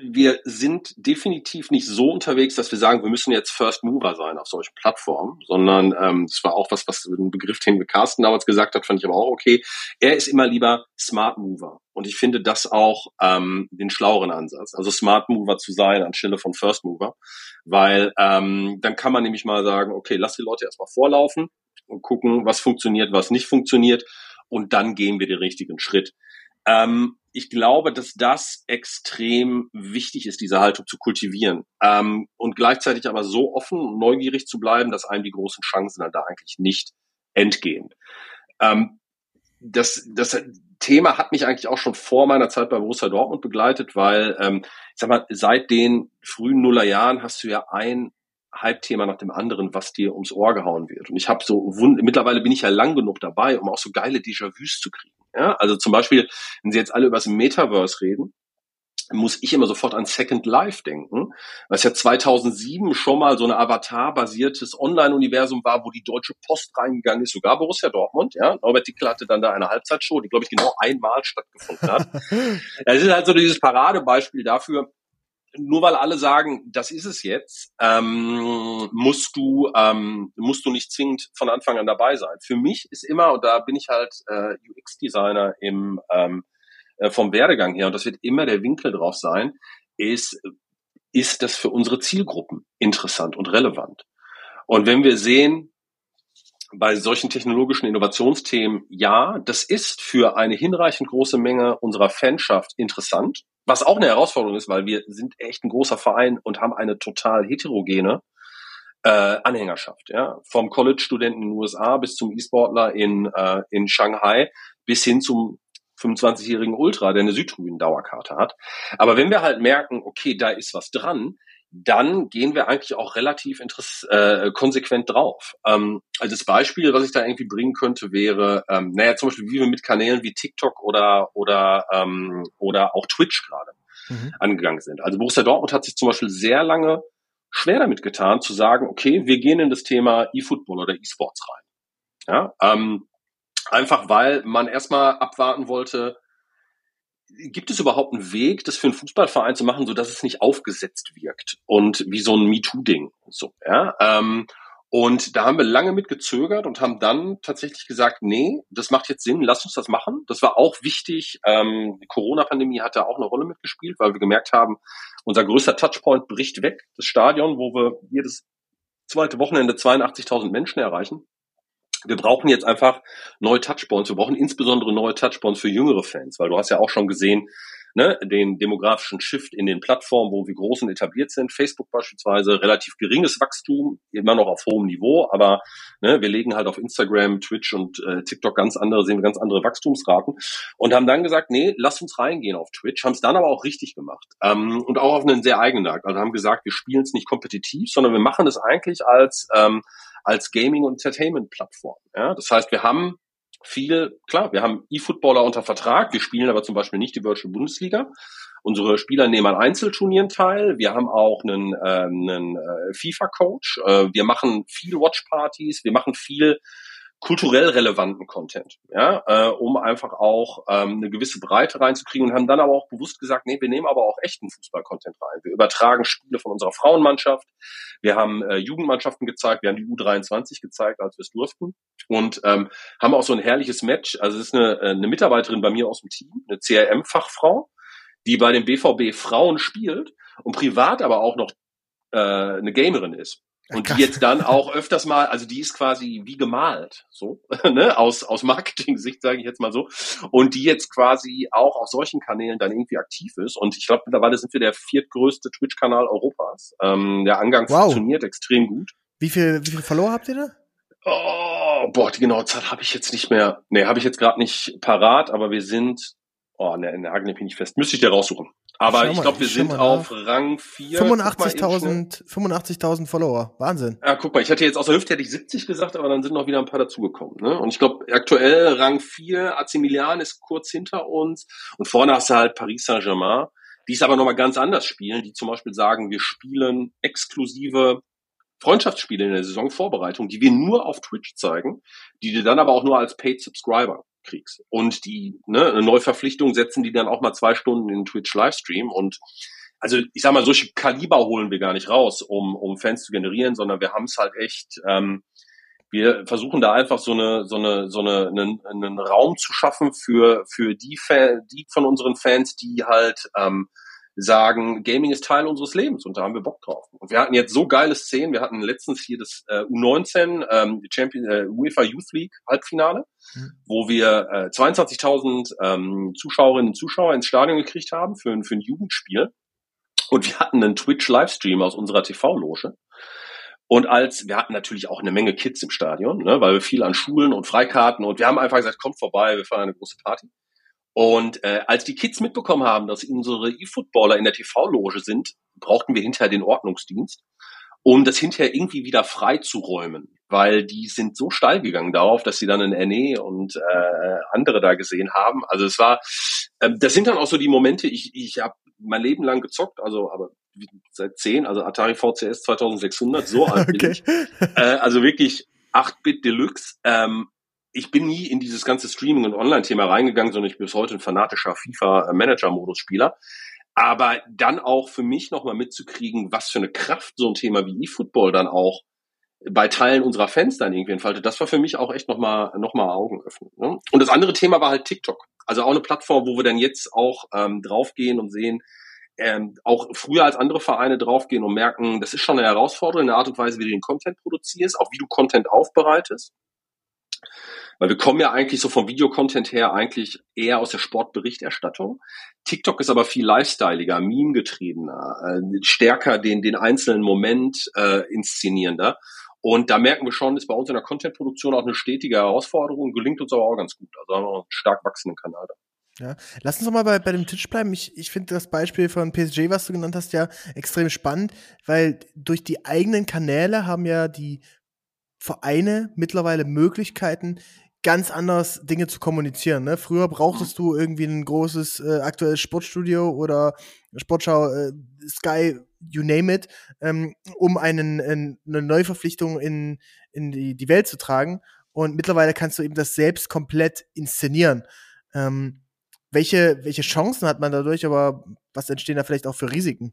wir sind definitiv nicht so unterwegs, dass wir sagen, wir müssen jetzt First Mover sein auf solchen Plattformen, sondern ähm, das war auch was, was ein Begriff, den Carsten damals gesagt hat, fand ich aber auch okay. Er ist immer lieber Smart Mover. Und ich finde das auch ähm, den schlaueren Ansatz, also Smart Mover zu sein anstelle von First Mover, weil ähm, dann kann man nämlich mal sagen, okay, lass die Leute erstmal vorlaufen, und gucken, was funktioniert, was nicht funktioniert. Und dann gehen wir den richtigen Schritt. Ähm, ich glaube, dass das extrem wichtig ist, diese Haltung zu kultivieren ähm, und gleichzeitig aber so offen und neugierig zu bleiben, dass einem die großen Chancen dann da eigentlich nicht entgehen. Ähm, das, das Thema hat mich eigentlich auch schon vor meiner Zeit bei Borussia Dortmund begleitet, weil ähm, ich sag mal, seit den frühen Nullerjahren hast du ja ein Hype-Thema nach dem anderen, was dir ums Ohr gehauen wird. Und ich habe so, mittlerweile bin ich ja lang genug dabei, um auch so geile Déjà-vus zu kriegen. Ja? Also zum Beispiel, wenn Sie jetzt alle über das Metaverse reden, muss ich immer sofort an Second Life denken, was ja 2007 schon mal so ein Avatar-basiertes Online-Universum war, wo die Deutsche Post reingegangen ist, sogar Borussia Dortmund. Ja, Norbert Dickel hatte dann da eine Halbzeitshow, die glaube ich genau einmal stattgefunden hat. Es ist halt so dieses Paradebeispiel dafür, nur weil alle sagen, das ist es jetzt, ähm, musst du ähm, musst du nicht zwingend von Anfang an dabei sein. Für mich ist immer und da bin ich halt äh, UX-Designer im ähm, äh, vom Werdegang her und das wird immer der Winkel drauf sein, ist ist das für unsere Zielgruppen interessant und relevant. Und wenn wir sehen, bei solchen technologischen Innovationsthemen, ja, das ist für eine hinreichend große Menge unserer Fanschaft interessant, was auch eine Herausforderung ist, weil wir sind echt ein großer Verein und haben eine total heterogene äh, Anhängerschaft, ja, vom College-Studenten in den USA bis zum E-Sportler in äh, in Shanghai bis hin zum 25-jährigen Ultra, der eine Südtribünen-Dauerkarte hat. Aber wenn wir halt merken, okay, da ist was dran, dann gehen wir eigentlich auch relativ interess äh, konsequent drauf. Ähm, also das Beispiel, was ich da irgendwie bringen könnte, wäre, ähm, naja, zum Beispiel, wie wir mit Kanälen wie TikTok oder oder ähm, oder auch Twitch gerade mhm. angegangen sind. Also Borussia Dortmund hat sich zum Beispiel sehr lange schwer damit getan, zu sagen, okay, wir gehen in das Thema E-Football oder E-Sports rein. Ja, ähm, einfach weil man erstmal abwarten wollte, gibt es überhaupt einen Weg, das für einen Fußballverein zu machen, so dass es nicht aufgesetzt wirkt und wie so ein MeToo-Ding. So, ja. Ähm, und da haben wir lange mit gezögert und haben dann tatsächlich gesagt, nee, das macht jetzt Sinn, lass uns das machen. Das war auch wichtig. Ähm, die Corona-Pandemie hat da auch eine Rolle mitgespielt, weil wir gemerkt haben, unser größter Touchpoint bricht weg. Das Stadion, wo wir jedes zweite Wochenende 82.000 Menschen erreichen wir brauchen jetzt einfach neue Touchpoints. Wir brauchen insbesondere neue Touchpoints für jüngere Fans, weil du hast ja auch schon gesehen, ne, den demografischen Shift in den Plattformen, wo wir groß und etabliert sind. Facebook beispielsweise, relativ geringes Wachstum, immer noch auf hohem Niveau, aber ne, wir legen halt auf Instagram, Twitch und äh, TikTok ganz andere, sehen wir ganz andere Wachstumsraten und haben dann gesagt, nee, lass uns reingehen auf Twitch, haben es dann aber auch richtig gemacht ähm, und auch auf einen sehr eigenen Markt. Also haben gesagt, wir spielen es nicht kompetitiv, sondern wir machen es eigentlich als ähm, als Gaming- und Entertainment-Plattform. Ja? Das heißt, wir haben viel, klar, wir haben E-Footballer unter Vertrag, wir spielen aber zum Beispiel nicht die Virtual Bundesliga. Unsere Spieler nehmen an Einzelturnieren teil. Wir haben auch einen, äh, einen äh, FIFA-Coach. Äh, wir machen viel Watch-Partys. Wir machen viel kulturell relevanten Content, ja, äh, um einfach auch ähm, eine gewisse Breite reinzukriegen und haben dann aber auch bewusst gesagt, nee, wir nehmen aber auch echten Fußball-Content rein. Wir übertragen Spiele von unserer Frauenmannschaft, wir haben äh, Jugendmannschaften gezeigt, wir haben die U23 gezeigt, als wir es durften und ähm, haben auch so ein herrliches Match. Also es ist eine, äh, eine Mitarbeiterin bei mir aus dem Team, eine CRM-Fachfrau, die bei dem BVB Frauen spielt und privat aber auch noch äh, eine Gamerin ist. Und die jetzt dann auch öfters mal, also die ist quasi wie gemalt, so, ne, aus, aus Marketing-Sicht, sage ich jetzt mal so. Und die jetzt quasi auch auf solchen Kanälen dann irgendwie aktiv ist. Und ich glaube, mittlerweile sind wir der viertgrößte Twitch-Kanal Europas. Ähm, der Angang wow. funktioniert extrem gut. Wie viel, wie viel Follower habt ihr da? Oh, boah, die genaue Zahl habe ich jetzt nicht mehr. Nee, habe ich jetzt gerade nicht parat, aber wir sind, oh, ne, in der Hagen bin ich fest. Müsste ich dir raussuchen. Aber ich glaube, wir sind auf Rang 4. 85.000 85 Follower. Wahnsinn. Ja, guck mal, ich hatte jetzt aus der Hüfte hätte ich 70 gesagt, aber dann sind noch wieder ein paar dazugekommen. Ne? Und ich glaube, aktuell Rang 4, AC Milan ist kurz hinter uns. Und vorne hast du halt Paris Saint-Germain, die es aber nochmal ganz anders spielen, die zum Beispiel sagen, wir spielen exklusive Freundschaftsspiele in der Saisonvorbereitung, die wir nur auf Twitch zeigen, die dir dann aber auch nur als Paid Subscriber kriegst. Und die ne, eine Neuverpflichtung setzen die dann auch mal zwei Stunden in Twitch Livestream und also ich sag mal, solche Kaliber holen wir gar nicht raus, um, um Fans zu generieren, sondern wir haben es halt echt, ähm, wir versuchen da einfach so eine, so eine, so eine, einen, einen Raum zu schaffen für, für die, Fan, die von unseren Fans, die halt ähm, sagen, Gaming ist Teil unseres Lebens und da haben wir Bock drauf. Und wir hatten jetzt so geile Szenen. Wir hatten letztens hier das äh, U19 ähm, Champion, äh, UEFA Youth League Halbfinale, mhm. wo wir äh, 22.000 ähm, Zuschauerinnen und Zuschauer ins Stadion gekriegt haben für, für ein Jugendspiel. Und wir hatten einen Twitch-Livestream aus unserer TV-Loge. Und als, wir hatten natürlich auch eine Menge Kids im Stadion, ne, weil wir viel an Schulen und Freikarten und wir haben einfach gesagt, kommt vorbei, wir feiern eine große Party. Und äh, als die Kids mitbekommen haben, dass unsere E-Footballer in der TV-Loge sind, brauchten wir hinterher den Ordnungsdienst, um das hinterher irgendwie wieder freizuräumen, weil die sind so steil gegangen darauf, dass sie dann in Erne und äh, andere da gesehen haben. Also es war, äh, das sind dann auch so die Momente. Ich, ich habe mein Leben lang gezockt, also aber seit zehn, also Atari VCS 2600, so alt okay. bin ich. Äh, also wirklich 8-Bit Deluxe. Ähm, ich bin nie in dieses ganze Streaming- und Online-Thema reingegangen, sondern ich bin bis heute ein fanatischer FIFA-Manager-Modus-Spieler. Aber dann auch für mich nochmal mitzukriegen, was für eine Kraft so ein Thema wie E-Football dann auch bei Teilen unserer Fans dann irgendwie entfaltet, das war für mich auch echt nochmal noch mal Augen öffnen. Ne? Und das andere Thema war halt TikTok. Also auch eine Plattform, wo wir dann jetzt auch ähm, draufgehen und sehen, ähm, auch früher als andere Vereine draufgehen und merken, das ist schon eine Herausforderung in der Art und Weise, wie du den Content produzierst, auch wie du Content aufbereitest. Weil wir kommen ja eigentlich so vom Videocontent her eigentlich eher aus der Sportberichterstattung. TikTok ist aber viel lifestyleiger, meme-getriebener, äh, stärker den, den einzelnen Moment äh, inszenierender. Und da merken wir schon, ist bei uns in der Content-Produktion auch eine stetige Herausforderung, gelingt uns aber auch ganz gut. Also haben wir einen stark wachsenden Kanal da. Ja, lass uns doch mal bei, bei dem Twitch bleiben. Ich, ich finde das Beispiel von PSG, was du genannt hast, ja extrem spannend, weil durch die eigenen Kanäle haben ja die Vereine mittlerweile Möglichkeiten, ganz anders Dinge zu kommunizieren. Ne? Früher brauchtest du irgendwie ein großes äh, aktuelles Sportstudio oder Sportschau, äh, Sky, you name it, ähm, um einen, in, eine Neuverpflichtung in, in die, die Welt zu tragen. Und mittlerweile kannst du eben das selbst komplett inszenieren. Ähm, welche, welche Chancen hat man dadurch, aber was entstehen da vielleicht auch für Risiken?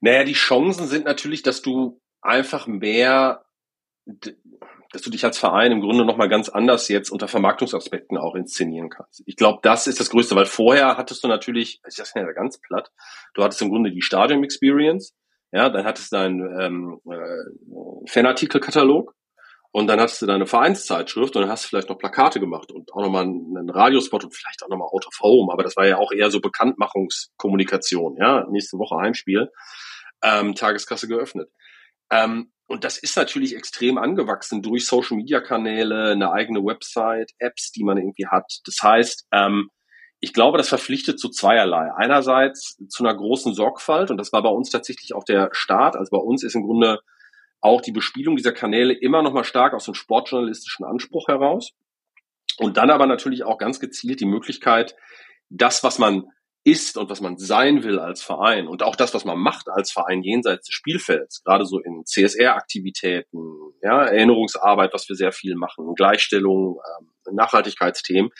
Naja, die Chancen sind natürlich, dass du einfach mehr dass du dich als Verein im Grunde nochmal ganz anders jetzt unter Vermarktungsaspekten auch inszenieren kannst. Ich glaube, das ist das Größte, weil vorher hattest du natürlich, ich sage ja ganz platt, du hattest im Grunde die Stadium Experience, ja, dann hattest du deinen ähm, äh, Fanartikelkatalog und dann hattest du deine Vereinszeitschrift und dann hast du vielleicht noch Plakate gemacht und auch nochmal einen Radiospot und vielleicht auch nochmal Out of Home, aber das war ja auch eher so Bekanntmachungskommunikation, ja, nächste Woche Heimspiel, ähm, Tageskasse geöffnet. Ähm, und das ist natürlich extrem angewachsen durch Social Media Kanäle, eine eigene Website, Apps, die man irgendwie hat. Das heißt, ähm, ich glaube, das verpflichtet zu zweierlei. Einerseits zu einer großen Sorgfalt, und das war bei uns tatsächlich auch der Start. Also bei uns ist im Grunde auch die Bespielung dieser Kanäle immer noch mal stark aus dem sportjournalistischen Anspruch heraus. Und dann aber natürlich auch ganz gezielt die Möglichkeit, das, was man ist und was man sein will als Verein und auch das, was man macht als Verein jenseits des Spielfelds, gerade so in CSR-Aktivitäten, ja, Erinnerungsarbeit, was wir sehr viel machen, Gleichstellung, ähm, Nachhaltigkeitsthemen,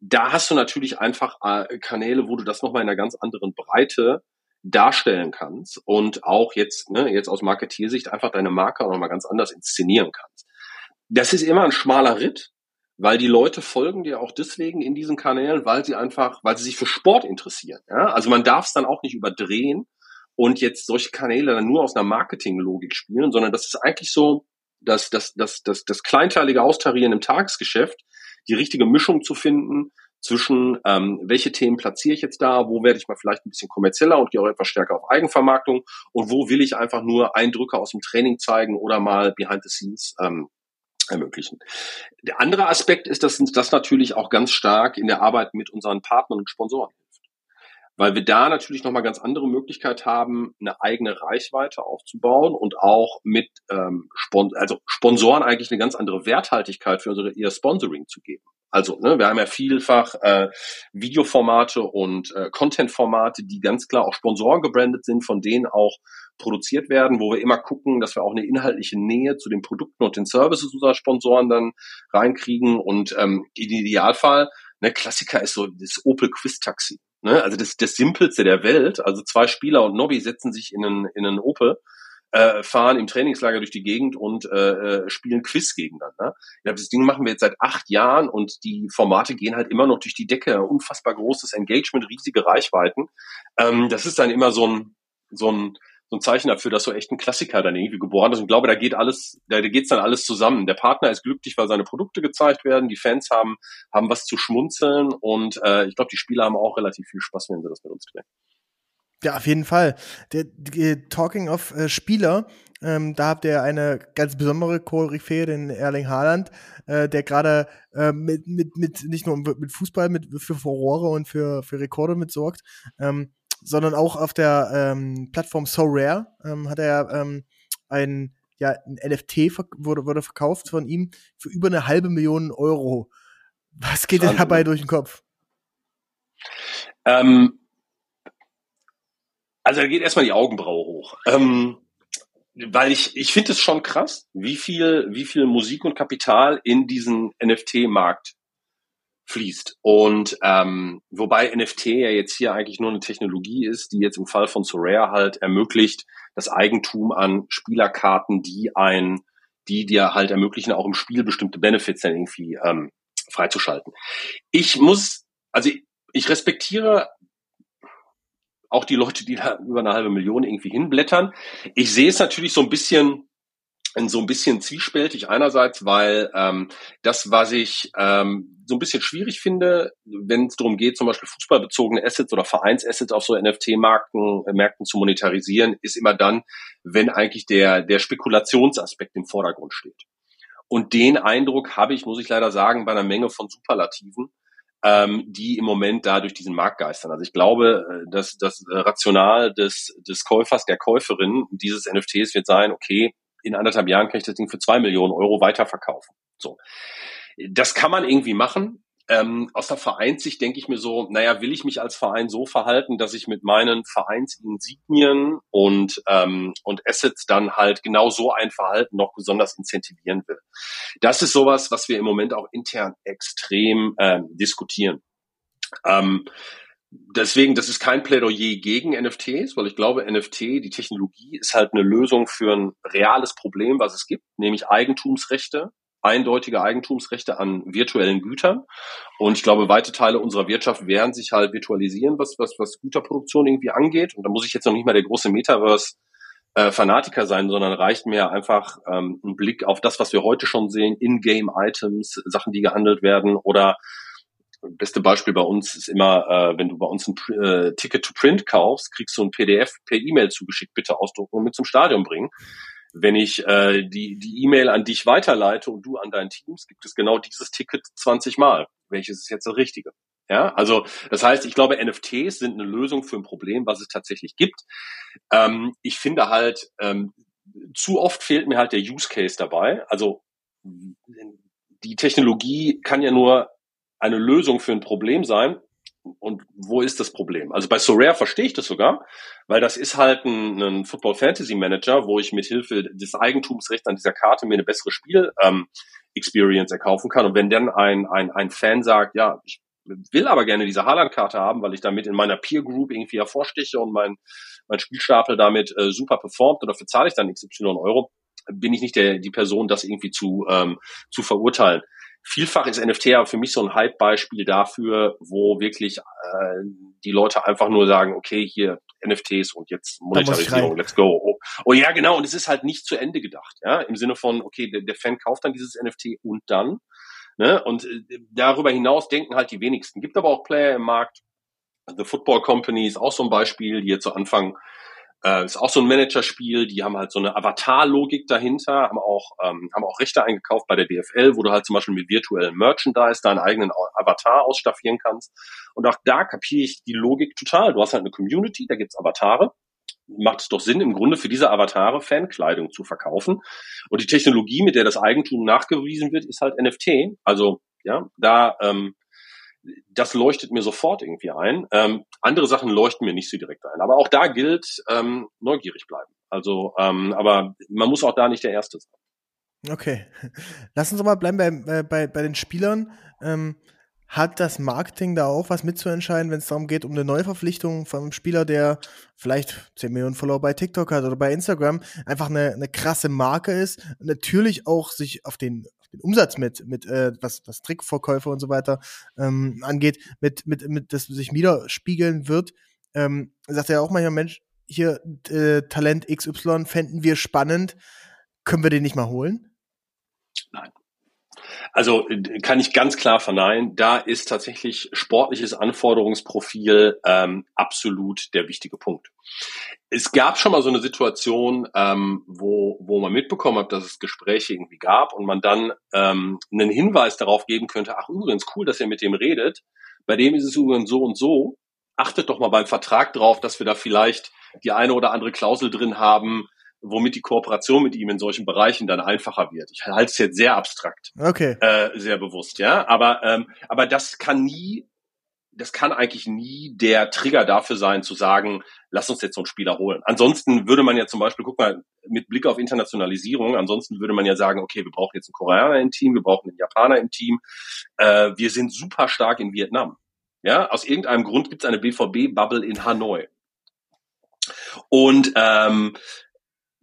da hast du natürlich einfach äh, Kanäle, wo du das nochmal in einer ganz anderen Breite darstellen kannst und auch jetzt, ne, jetzt aus Marketiersicht einfach deine Marke nochmal ganz anders inszenieren kannst. Das ist immer ein schmaler Ritt, weil die Leute folgen dir auch deswegen in diesen Kanälen, weil sie einfach, weil sie sich für Sport interessieren. Ja? Also man darf es dann auch nicht überdrehen und jetzt solche Kanäle dann nur aus einer Marketinglogik spielen, sondern das ist eigentlich so, dass das, das, das, das kleinteilige Austarieren im Tagesgeschäft, die richtige Mischung zu finden zwischen ähm, welche Themen platziere ich jetzt da, wo werde ich mal vielleicht ein bisschen kommerzieller und gehe auch etwas stärker auf Eigenvermarktung und wo will ich einfach nur Eindrücke aus dem Training zeigen oder mal behind the scenes ähm, ermöglichen. Der andere Aspekt ist, dass uns das natürlich auch ganz stark in der Arbeit mit unseren Partnern und Sponsoren hilft. Weil wir da natürlich nochmal ganz andere Möglichkeit haben, eine eigene Reichweite aufzubauen und auch mit ähm, Spon also Sponsoren eigentlich eine ganz andere Werthaltigkeit für unsere ihr Sponsoring zu geben. Also, ne, wir haben ja vielfach äh, Videoformate und äh, Contentformate, die ganz klar auch Sponsoren gebrandet sind, von denen auch produziert werden, wo wir immer gucken, dass wir auch eine inhaltliche Nähe zu den Produkten und den Services unserer Sponsoren dann reinkriegen. Und ähm, im Idealfall, ne, Klassiker ist so das Opel Quiz Taxi. Ne? Also das, das Simpelste der Welt. Also zwei Spieler und Nobby setzen sich in einen, in einen Opel äh, fahren im Trainingslager durch die Gegend und äh, äh, spielen Quiz gegeneinander. Ja, das Ding machen wir jetzt seit acht Jahren und die Formate gehen halt immer noch durch die Decke. Unfassbar großes Engagement, riesige Reichweiten. Ähm, das ist dann immer so ein, so ein, so ein Zeichen dafür, dass so echt ein Klassiker dann irgendwie geboren ist. Und ich glaube, da geht alles, da, geht's dann alles zusammen. Der Partner ist glücklich, weil seine Produkte gezeigt werden, die Fans haben, haben was zu schmunzeln und äh, ich glaube, die Spieler haben auch relativ viel Spaß, wenn sie das mit uns drehen. Ja, auf jeden Fall. Der, der Talking of äh, Spieler, ähm, da habt ihr eine ganz besondere Koryphäe, den Erling Haaland, äh, der gerade äh, mit, mit, mit, nicht nur mit Fußball, mit, für Furore und für, für Rekorde mitsorgt, ähm, sondern auch auf der ähm, Plattform So Rare ähm, hat er ähm, ein, ja, ein NFT wurde, wurde verkauft von ihm für über eine halbe Million Euro. Was geht denn dabei durch den Kopf? Ähm, also da geht erstmal die Augenbraue hoch. Ähm, weil ich, ich finde es schon krass, wie viel, wie viel Musik und Kapital in diesen NFT-Markt fließt. Und ähm, wobei NFT ja jetzt hier eigentlich nur eine Technologie ist, die jetzt im Fall von Sorare halt ermöglicht, das Eigentum an Spielerkarten, die ein, die dir halt ermöglichen, auch im Spiel bestimmte Benefits dann irgendwie ähm, freizuschalten. Ich muss, also ich, ich respektiere auch die Leute, die da über eine halbe Million irgendwie hinblättern. Ich sehe es natürlich so ein bisschen so ein bisschen zwiespältig einerseits, weil ähm, das, was ich ähm, so ein bisschen schwierig finde, wenn es darum geht, zum Beispiel fußballbezogene Assets oder Vereinsassets auf so NFT-Märkten äh, Märkten zu monetarisieren, ist immer dann, wenn eigentlich der der Spekulationsaspekt im Vordergrund steht. Und den Eindruck habe ich, muss ich leider sagen, bei einer Menge von Superlativen, ähm, die im Moment da durch diesen Markt geistern. Also ich glaube, äh, dass das Rational des, des Käufers, der Käuferin dieses NFTs wird sein, okay, in anderthalb Jahren kann ich das Ding für zwei Millionen Euro weiterverkaufen. So. Das kann man irgendwie machen. Ähm, aus der Vereinssicht denke ich mir so, naja, will ich mich als Verein so verhalten, dass ich mit meinen Vereinsinsignien und, ähm, und Assets dann halt genau so ein Verhalten noch besonders incentivieren will. Das ist sowas, was wir im Moment auch intern extrem ähm, diskutieren. Ähm, deswegen, das ist kein Plädoyer gegen NFTs, weil ich glaube, NFT, die Technologie, ist halt eine Lösung für ein reales Problem, was es gibt, nämlich Eigentumsrechte, eindeutige Eigentumsrechte an virtuellen Gütern. Und ich glaube, weite Teile unserer Wirtschaft werden sich halt virtualisieren, was, was, was Güterproduktion irgendwie angeht. Und da muss ich jetzt noch nicht mal der große Metaverse äh, Fanatiker sein, sondern reicht mir einfach ähm, ein Blick auf das, was wir heute schon sehen, In-Game-Items, Sachen, die gehandelt werden oder beste Beispiel bei uns ist immer, äh, wenn du bei uns ein äh, Ticket to Print kaufst, kriegst du ein PDF per E-Mail zugeschickt, bitte ausdrucken und mit zum Stadion bringen. Wenn ich äh, die die E-Mail an dich weiterleite und du an dein Teams, gibt es genau dieses Ticket 20 Mal. Welches ist jetzt das Richtige? Ja, also das heißt, ich glaube, NFTs sind eine Lösung für ein Problem, was es tatsächlich gibt. Ähm, ich finde halt, ähm, zu oft fehlt mir halt der Use Case dabei. Also die Technologie kann ja nur eine Lösung für ein Problem sein. Und wo ist das Problem? Also bei Sorare verstehe ich das sogar, weil das ist halt ein, ein Football Fantasy Manager, wo ich mit Hilfe des Eigentumsrechts an dieser Karte mir eine bessere Spiel ähm, Experience erkaufen kann. Und wenn dann ein, ein, ein Fan sagt, ja, ich will aber gerne diese Haaland-Karte haben, weil ich damit in meiner Peer Group irgendwie hervorstiche und mein, mein Spielstapel damit äh, super performt und dafür zahle ich dann XY Euro, bin ich nicht der, die Person, das irgendwie zu, ähm, zu verurteilen. Vielfach ist NFT ja für mich so ein Hype-Beispiel dafür, wo wirklich äh, die Leute einfach nur sagen, okay, hier NFTs und jetzt Monetarisierung, let's go. Oh, oh, ja, genau, und es ist halt nicht zu Ende gedacht, ja, im Sinne von, okay, der, der Fan kauft dann dieses NFT und dann, ne, und äh, darüber hinaus denken halt die wenigsten. Gibt aber auch Player im Markt, The Football Company ist auch so ein Beispiel, die jetzt zu Anfang äh, ist auch so ein Managerspiel, die haben halt so eine Avatar-Logik dahinter, haben auch, ähm, haben auch Rechte eingekauft bei der DFL, wo du halt zum Beispiel mit virtuellen Merchandise deinen eigenen Avatar ausstaffieren kannst. Und auch da kapiere ich die Logik total. Du hast halt eine Community, da gibt's Avatare. Macht es doch Sinn, im Grunde für diese Avatare Fankleidung zu verkaufen. Und die Technologie, mit der das Eigentum nachgewiesen wird, ist halt NFT. Also ja, da ähm, das leuchtet mir sofort irgendwie ein. Ähm, andere Sachen leuchten mir nicht so direkt ein. Aber auch da gilt, ähm, neugierig bleiben. Also, ähm, aber man muss auch da nicht der Erste sein. Okay. Lass uns mal bleiben bei, äh, bei, bei den Spielern. Ähm, hat das Marketing da auch was mitzuentscheiden, wenn es darum geht, um eine Neuverpflichtung von einem Spieler, der vielleicht 10 Millionen Follower bei TikTok hat oder bei Instagram, einfach eine, eine krasse Marke ist, natürlich auch sich auf den den Umsatz mit, mit äh, was, was Trickverkäufe und so weiter ähm, angeht, mit, mit, mit, das sich widerspiegeln wird, ähm, sagt er auch manchmal, Mensch, hier äh, Talent XY fänden wir spannend, können wir den nicht mal holen? Nein. Also kann ich ganz klar verneinen, da ist tatsächlich sportliches Anforderungsprofil ähm, absolut der wichtige Punkt. Es gab schon mal so eine Situation, ähm, wo, wo man mitbekommen hat, dass es Gespräche irgendwie gab und man dann ähm, einen Hinweis darauf geben könnte, ach übrigens cool, dass ihr mit dem redet, bei dem ist es übrigens so und so, achtet doch mal beim Vertrag drauf, dass wir da vielleicht die eine oder andere Klausel drin haben, womit die Kooperation mit ihm in solchen Bereichen dann einfacher wird. Ich halte es jetzt sehr abstrakt, okay. äh, sehr bewusst, ja. Aber ähm, aber das kann nie, das kann eigentlich nie der Trigger dafür sein, zu sagen, lass uns jetzt so einen Spieler holen. Ansonsten würde man ja zum Beispiel, guck mal, mit Blick auf Internationalisierung, ansonsten würde man ja sagen, okay, wir brauchen jetzt einen Koreaner im Team, wir brauchen einen Japaner im Team. Äh, wir sind super stark in Vietnam. Ja, aus irgendeinem Grund gibt es eine BVB-Bubble in Hanoi. Und ähm,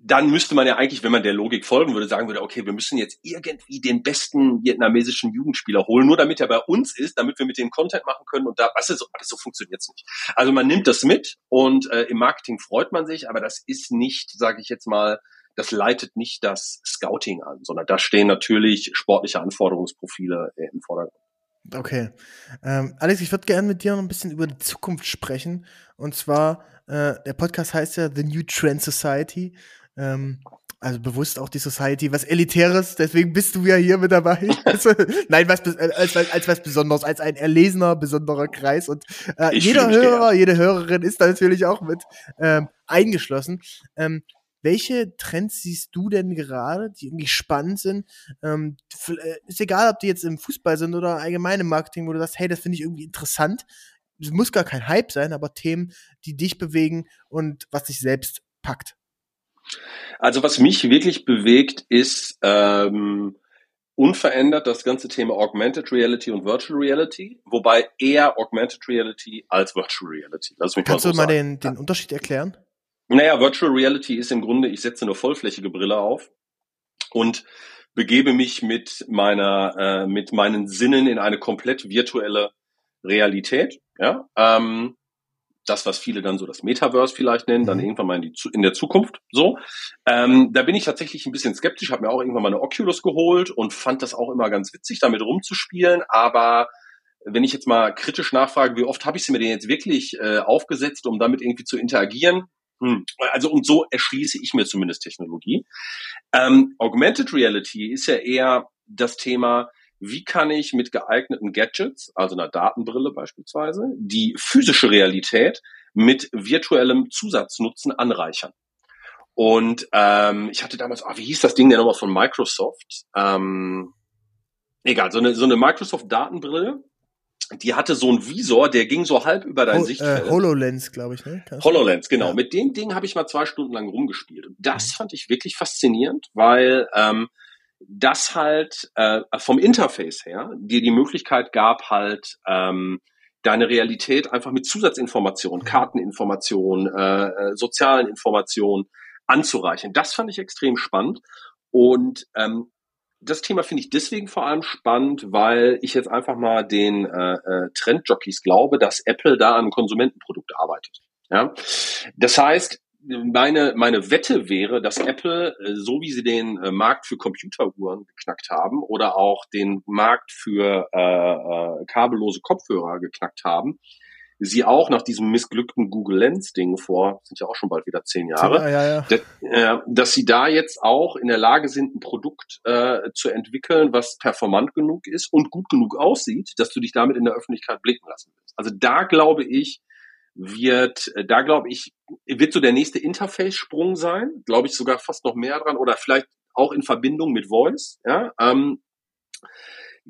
dann müsste man ja eigentlich, wenn man der Logik folgen würde, sagen würde, okay, wir müssen jetzt irgendwie den besten vietnamesischen Jugendspieler holen, nur damit er bei uns ist, damit wir mit dem Content machen können und da, was ist so, aber so funktioniert's nicht. Also man nimmt das mit und äh, im Marketing freut man sich, aber das ist nicht, sage ich jetzt mal, das leitet nicht das Scouting an, sondern da stehen natürlich sportliche Anforderungsprofile äh, im Vordergrund. Okay. Ähm, Alex, ich würde gerne mit dir noch ein bisschen über die Zukunft sprechen. Und zwar, äh, der Podcast heißt ja The New Trend Society. Ähm, also bewusst auch die Society, was Elitäres, deswegen bist du ja hier mit dabei. also, nein, was, äh, als, als was Besonderes, als ein erlesener, besonderer Kreis. Und äh, jeder Hörer, jede Hörerin ist da natürlich auch mit ähm, eingeschlossen. Ähm, welche Trends siehst du denn gerade, die irgendwie spannend sind? Ähm, äh, ist egal, ob die jetzt im Fußball sind oder allgemein im Marketing, wo du sagst, hey, das finde ich irgendwie interessant. Es muss gar kein Hype sein, aber Themen, die dich bewegen und was dich selbst packt. Also was mich wirklich bewegt, ist ähm, unverändert das ganze Thema Augmented Reality und Virtual Reality, wobei eher Augmented Reality als Virtual Reality. Kannst mal so du mal den, den Unterschied erklären? Naja, Virtual Reality ist im Grunde, ich setze eine vollflächige Brille auf und begebe mich mit meiner, äh, mit meinen Sinnen in eine komplett virtuelle Realität. Ja, ähm, das, was viele dann so das Metaverse vielleicht nennen, dann mhm. irgendwann mal in, die, in der Zukunft. So, ähm, da bin ich tatsächlich ein bisschen skeptisch. Habe mir auch irgendwann mal eine Oculus geholt und fand das auch immer ganz witzig, damit rumzuspielen. Aber wenn ich jetzt mal kritisch nachfrage, wie oft habe ich sie mir denn jetzt wirklich äh, aufgesetzt, um damit irgendwie zu interagieren? Hm. Also und so erschließe ich mir zumindest Technologie. Ähm, Augmented Reality ist ja eher das Thema, wie kann ich mit geeigneten Gadgets, also einer Datenbrille beispielsweise, die physische Realität mit virtuellem Zusatznutzen anreichern. Und ähm, ich hatte damals, ah, wie hieß das Ding denn nochmal von Microsoft? Ähm, egal, so eine, so eine Microsoft-Datenbrille, die hatte so einen Visor, der ging so halb über dein Ho Sichtfeld. Äh, HoloLens, glaube ich, ne? Kannst HoloLens, genau. Ja. Mit dem Ding habe ich mal zwei Stunden lang rumgespielt. Und das mhm. fand ich wirklich faszinierend, weil ähm, das halt äh, vom Interface her dir die Möglichkeit gab, halt ähm, deine Realität einfach mit Zusatzinformationen, mhm. Karteninformationen, äh, äh, sozialen Informationen anzureichen. Das fand ich extrem spannend. Und ähm, das Thema finde ich deswegen vor allem spannend, weil ich jetzt einfach mal den äh, äh, Trendjockeys glaube, dass Apple da an einem Konsumentenprodukt arbeitet. Ja? Das heißt, meine, meine Wette wäre, dass Apple, äh, so wie sie den äh, Markt für Computeruhren geknackt haben oder auch den Markt für äh, äh, kabellose Kopfhörer geknackt haben, sie auch nach diesem missglückten Google Lens Ding vor, sind ja auch schon bald wieder zehn Jahre, ja, ja, ja. Dass, dass sie da jetzt auch in der Lage sind, ein Produkt äh, zu entwickeln, was performant genug ist und gut genug aussieht, dass du dich damit in der Öffentlichkeit blicken lassen willst. Also da glaube ich, wird, da glaube ich, wird so der nächste Interface-Sprung sein, glaube ich sogar fast noch mehr dran oder vielleicht auch in Verbindung mit Voice. Ja, ähm,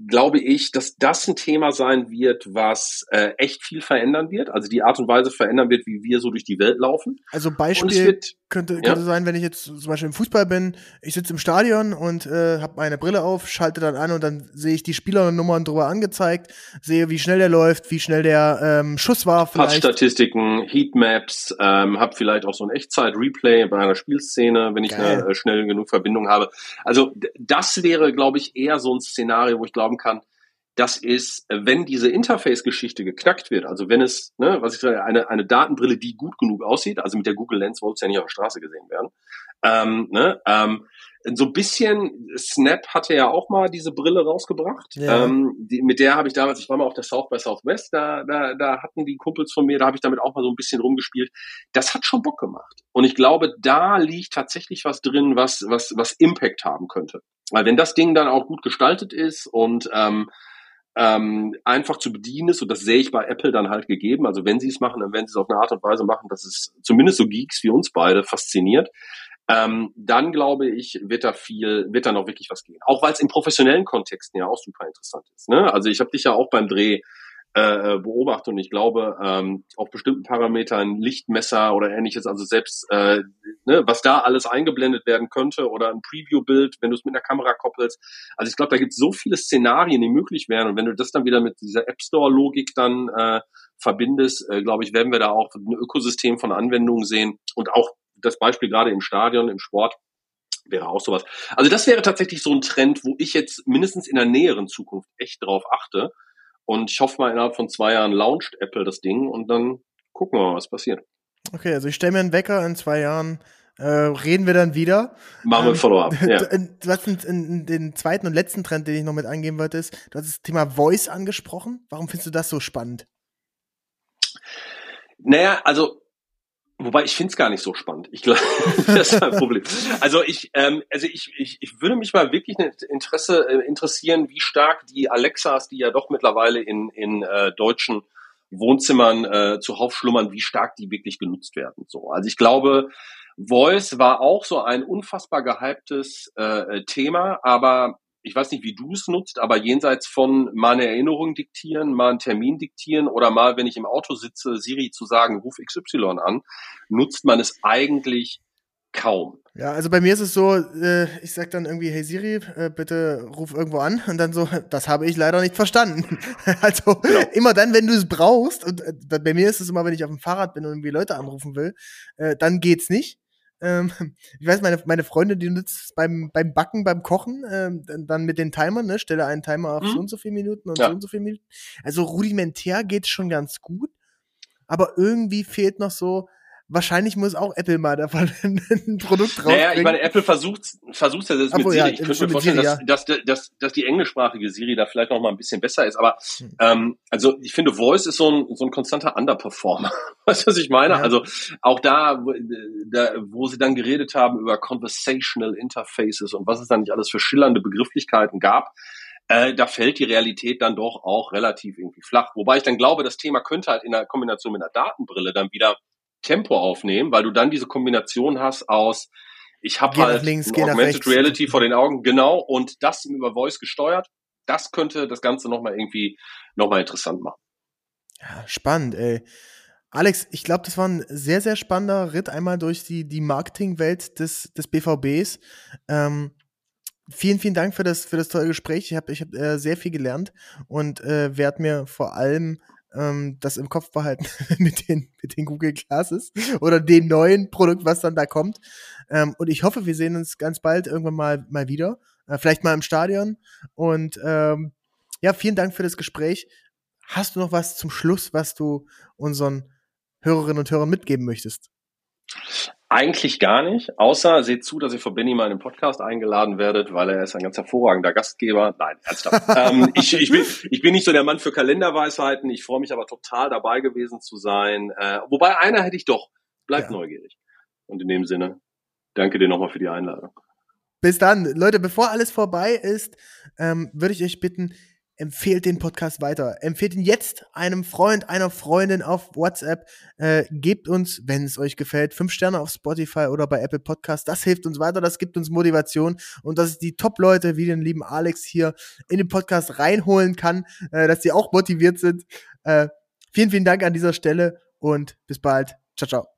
glaube ich, dass das ein Thema sein wird, was äh, echt viel verändern wird. Also die Art und Weise verändern wird, wie wir so durch die Welt laufen. Also Beispiel könnte, könnte ja? sein, wenn ich jetzt zum Beispiel im Fußball bin, ich sitze im Stadion und äh, habe meine Brille auf, schalte dann an und dann sehe ich die Spielernummern drüber angezeigt, sehe, wie schnell der läuft, wie schnell der ähm, Schuss war. Vielleicht. Statistiken, Heatmaps, ähm, habe vielleicht auch so ein Echtzeit-Replay bei einer Spielszene, wenn ich Geil. eine äh, schnell genug Verbindung habe. Also das wäre, glaube ich, eher so ein Szenario, wo ich glauben kann, das ist, wenn diese Interface-Geschichte geknackt wird, also wenn es, ne, was ich sage, eine, eine Datenbrille, die gut genug aussieht, also mit der Google Lens wollte es ja nicht auf der Straße gesehen werden, ähm, ne, ähm, so ein bisschen, Snap hatte ja auch mal diese Brille rausgebracht. Ja. Ähm, die, mit der habe ich damals, ich war mal auf der South by Southwest, da, da, da hatten die Kumpels von mir, da habe ich damit auch mal so ein bisschen rumgespielt. Das hat schon Bock gemacht. Und ich glaube, da liegt tatsächlich was drin, was, was, was Impact haben könnte. Weil wenn das Ding dann auch gut gestaltet ist und ähm, ähm, einfach zu bedienen ist. Und das sehe ich bei Apple dann halt gegeben. Also wenn sie es machen, dann werden sie es auf eine Art und Weise machen, dass es zumindest so Geeks wie uns beide fasziniert. Ähm, dann glaube ich, wird da viel, wird da noch wirklich was gehen. Auch weil es im professionellen Kontexten ja auch super interessant ist. Ne? Also ich habe dich ja auch beim Dreh äh, äh, beobachtet und ich glaube, ähm, auf bestimmten Parametern Lichtmesser oder ähnliches, also selbst äh, ne, was da alles eingeblendet werden könnte oder ein Preview-Bild, wenn du es mit einer Kamera koppelst. Also ich glaube, da gibt es so viele Szenarien, die möglich wären und wenn du das dann wieder mit dieser App Store-Logik dann äh, verbindest, äh, glaube ich, werden wir da auch ein Ökosystem von Anwendungen sehen und auch das Beispiel gerade im Stadion, im Sport, wäre auch sowas. Also das wäre tatsächlich so ein Trend, wo ich jetzt mindestens in der näheren Zukunft echt drauf achte. Und ich hoffe mal, innerhalb von zwei Jahren launcht Apple das Ding und dann gucken wir mal, was passiert. Okay, also ich stelle mir einen Wecker in zwei Jahren. Äh, reden wir dann wieder. Machen wir ähm, Follow-up. Ja. Du hast in, in, den zweiten und letzten Trend, den ich noch mit angeben wollte, ist, du hast das Thema Voice angesprochen. Warum findest du das so spannend? Naja, also Wobei ich finde es gar nicht so spannend. Ich glaube, das ist ein Problem. Also ich, ähm, also ich, ich, ich würde mich mal wirklich Interesse äh, interessieren, wie stark die Alexas, die ja doch mittlerweile in, in äh, deutschen Wohnzimmern äh, zuhauf schlummern, wie stark die wirklich genutzt werden. So, also ich glaube, Voice war auch so ein unfassbar gehyptes äh, Thema, aber ich weiß nicht, wie du es nutzt, aber jenseits von mal eine Erinnerung diktieren, mal einen Termin diktieren oder mal, wenn ich im Auto sitze, Siri zu sagen, ruf XY an, nutzt man es eigentlich kaum. Ja, also bei mir ist es so, äh, ich sag dann irgendwie, hey Siri, äh, bitte ruf irgendwo an und dann so, das habe ich leider nicht verstanden. also genau. immer dann, wenn du es brauchst und äh, bei mir ist es immer, wenn ich auf dem Fahrrad bin und irgendwie Leute anrufen will, äh, dann geht's nicht. Ähm, ich weiß, meine, meine Freundin, die nutzt es beim, beim Backen, beim Kochen, ähm, dann mit den Timern, ne, stelle einen Timer auf mhm. so und so viele Minuten und ja. so und so viele Minuten. Also rudimentär geht schon ganz gut, aber irgendwie fehlt noch so, wahrscheinlich muss auch Apple mal davon ein Produkt rausbringen. Naja, ich meine, Apple versucht versucht ja das Obwohl, mit Siri. Ja, ich könnte mir vorstellen, Siri, dass, dass, dass, dass die englischsprachige Siri da vielleicht noch mal ein bisschen besser ist. Aber hm. ähm, also ich finde, Voice ist so ein, so ein konstanter Underperformer. weißt du, was ich meine? Ja. Also auch da, da, wo sie dann geredet haben über Conversational Interfaces und was es dann nicht alles für schillernde Begrifflichkeiten gab, äh, da fällt die Realität dann doch auch relativ irgendwie flach. Wobei ich dann glaube, das Thema könnte halt in der Kombination mit einer Datenbrille dann wieder Tempo aufnehmen, weil du dann diese Kombination hast aus, ich habe halt links, Augmented Reality vor den Augen, genau, und das über Voice gesteuert. Das könnte das Ganze nochmal irgendwie nochmal interessant machen. Ja, spannend, ey. Alex, ich glaube, das war ein sehr, sehr spannender Ritt einmal durch die, die Marketingwelt des, des BVBs. Ähm, vielen, vielen Dank für das, für das tolle Gespräch. Ich habe ich hab, äh, sehr viel gelernt und äh, werde mir vor allem ähm, das im Kopf behalten mit den, mit den Google Glasses oder dem neuen Produkt, was dann da kommt. Ähm, und ich hoffe, wir sehen uns ganz bald irgendwann mal, mal wieder. Äh, vielleicht mal im Stadion. Und ähm, ja, vielen Dank für das Gespräch. Hast du noch was zum Schluss, was du unseren Hörerinnen und Hörern mitgeben möchtest? Eigentlich gar nicht, außer seht zu, dass ihr von Benny mal in den Podcast eingeladen werdet, weil er ist ein ganz hervorragender Gastgeber. Nein, ernsthaft. ähm, ich, ich, bin, ich bin nicht so der Mann für Kalenderweisheiten, ich freue mich aber total dabei gewesen zu sein. Äh, wobei einer hätte ich doch. Bleibt ja. neugierig. Und in dem Sinne, danke dir nochmal für die Einladung. Bis dann. Leute, bevor alles vorbei ist, ähm, würde ich euch bitten, empfehlt den Podcast weiter. Empfehlt ihn jetzt einem Freund, einer Freundin auf WhatsApp. Äh, gebt uns, wenn es euch gefällt, fünf Sterne auf Spotify oder bei Apple Podcast. Das hilft uns weiter, das gibt uns Motivation und dass ich die Top-Leute wie den lieben Alex hier in den Podcast reinholen kann, äh, dass sie auch motiviert sind. Äh, vielen, vielen Dank an dieser Stelle und bis bald. Ciao, ciao.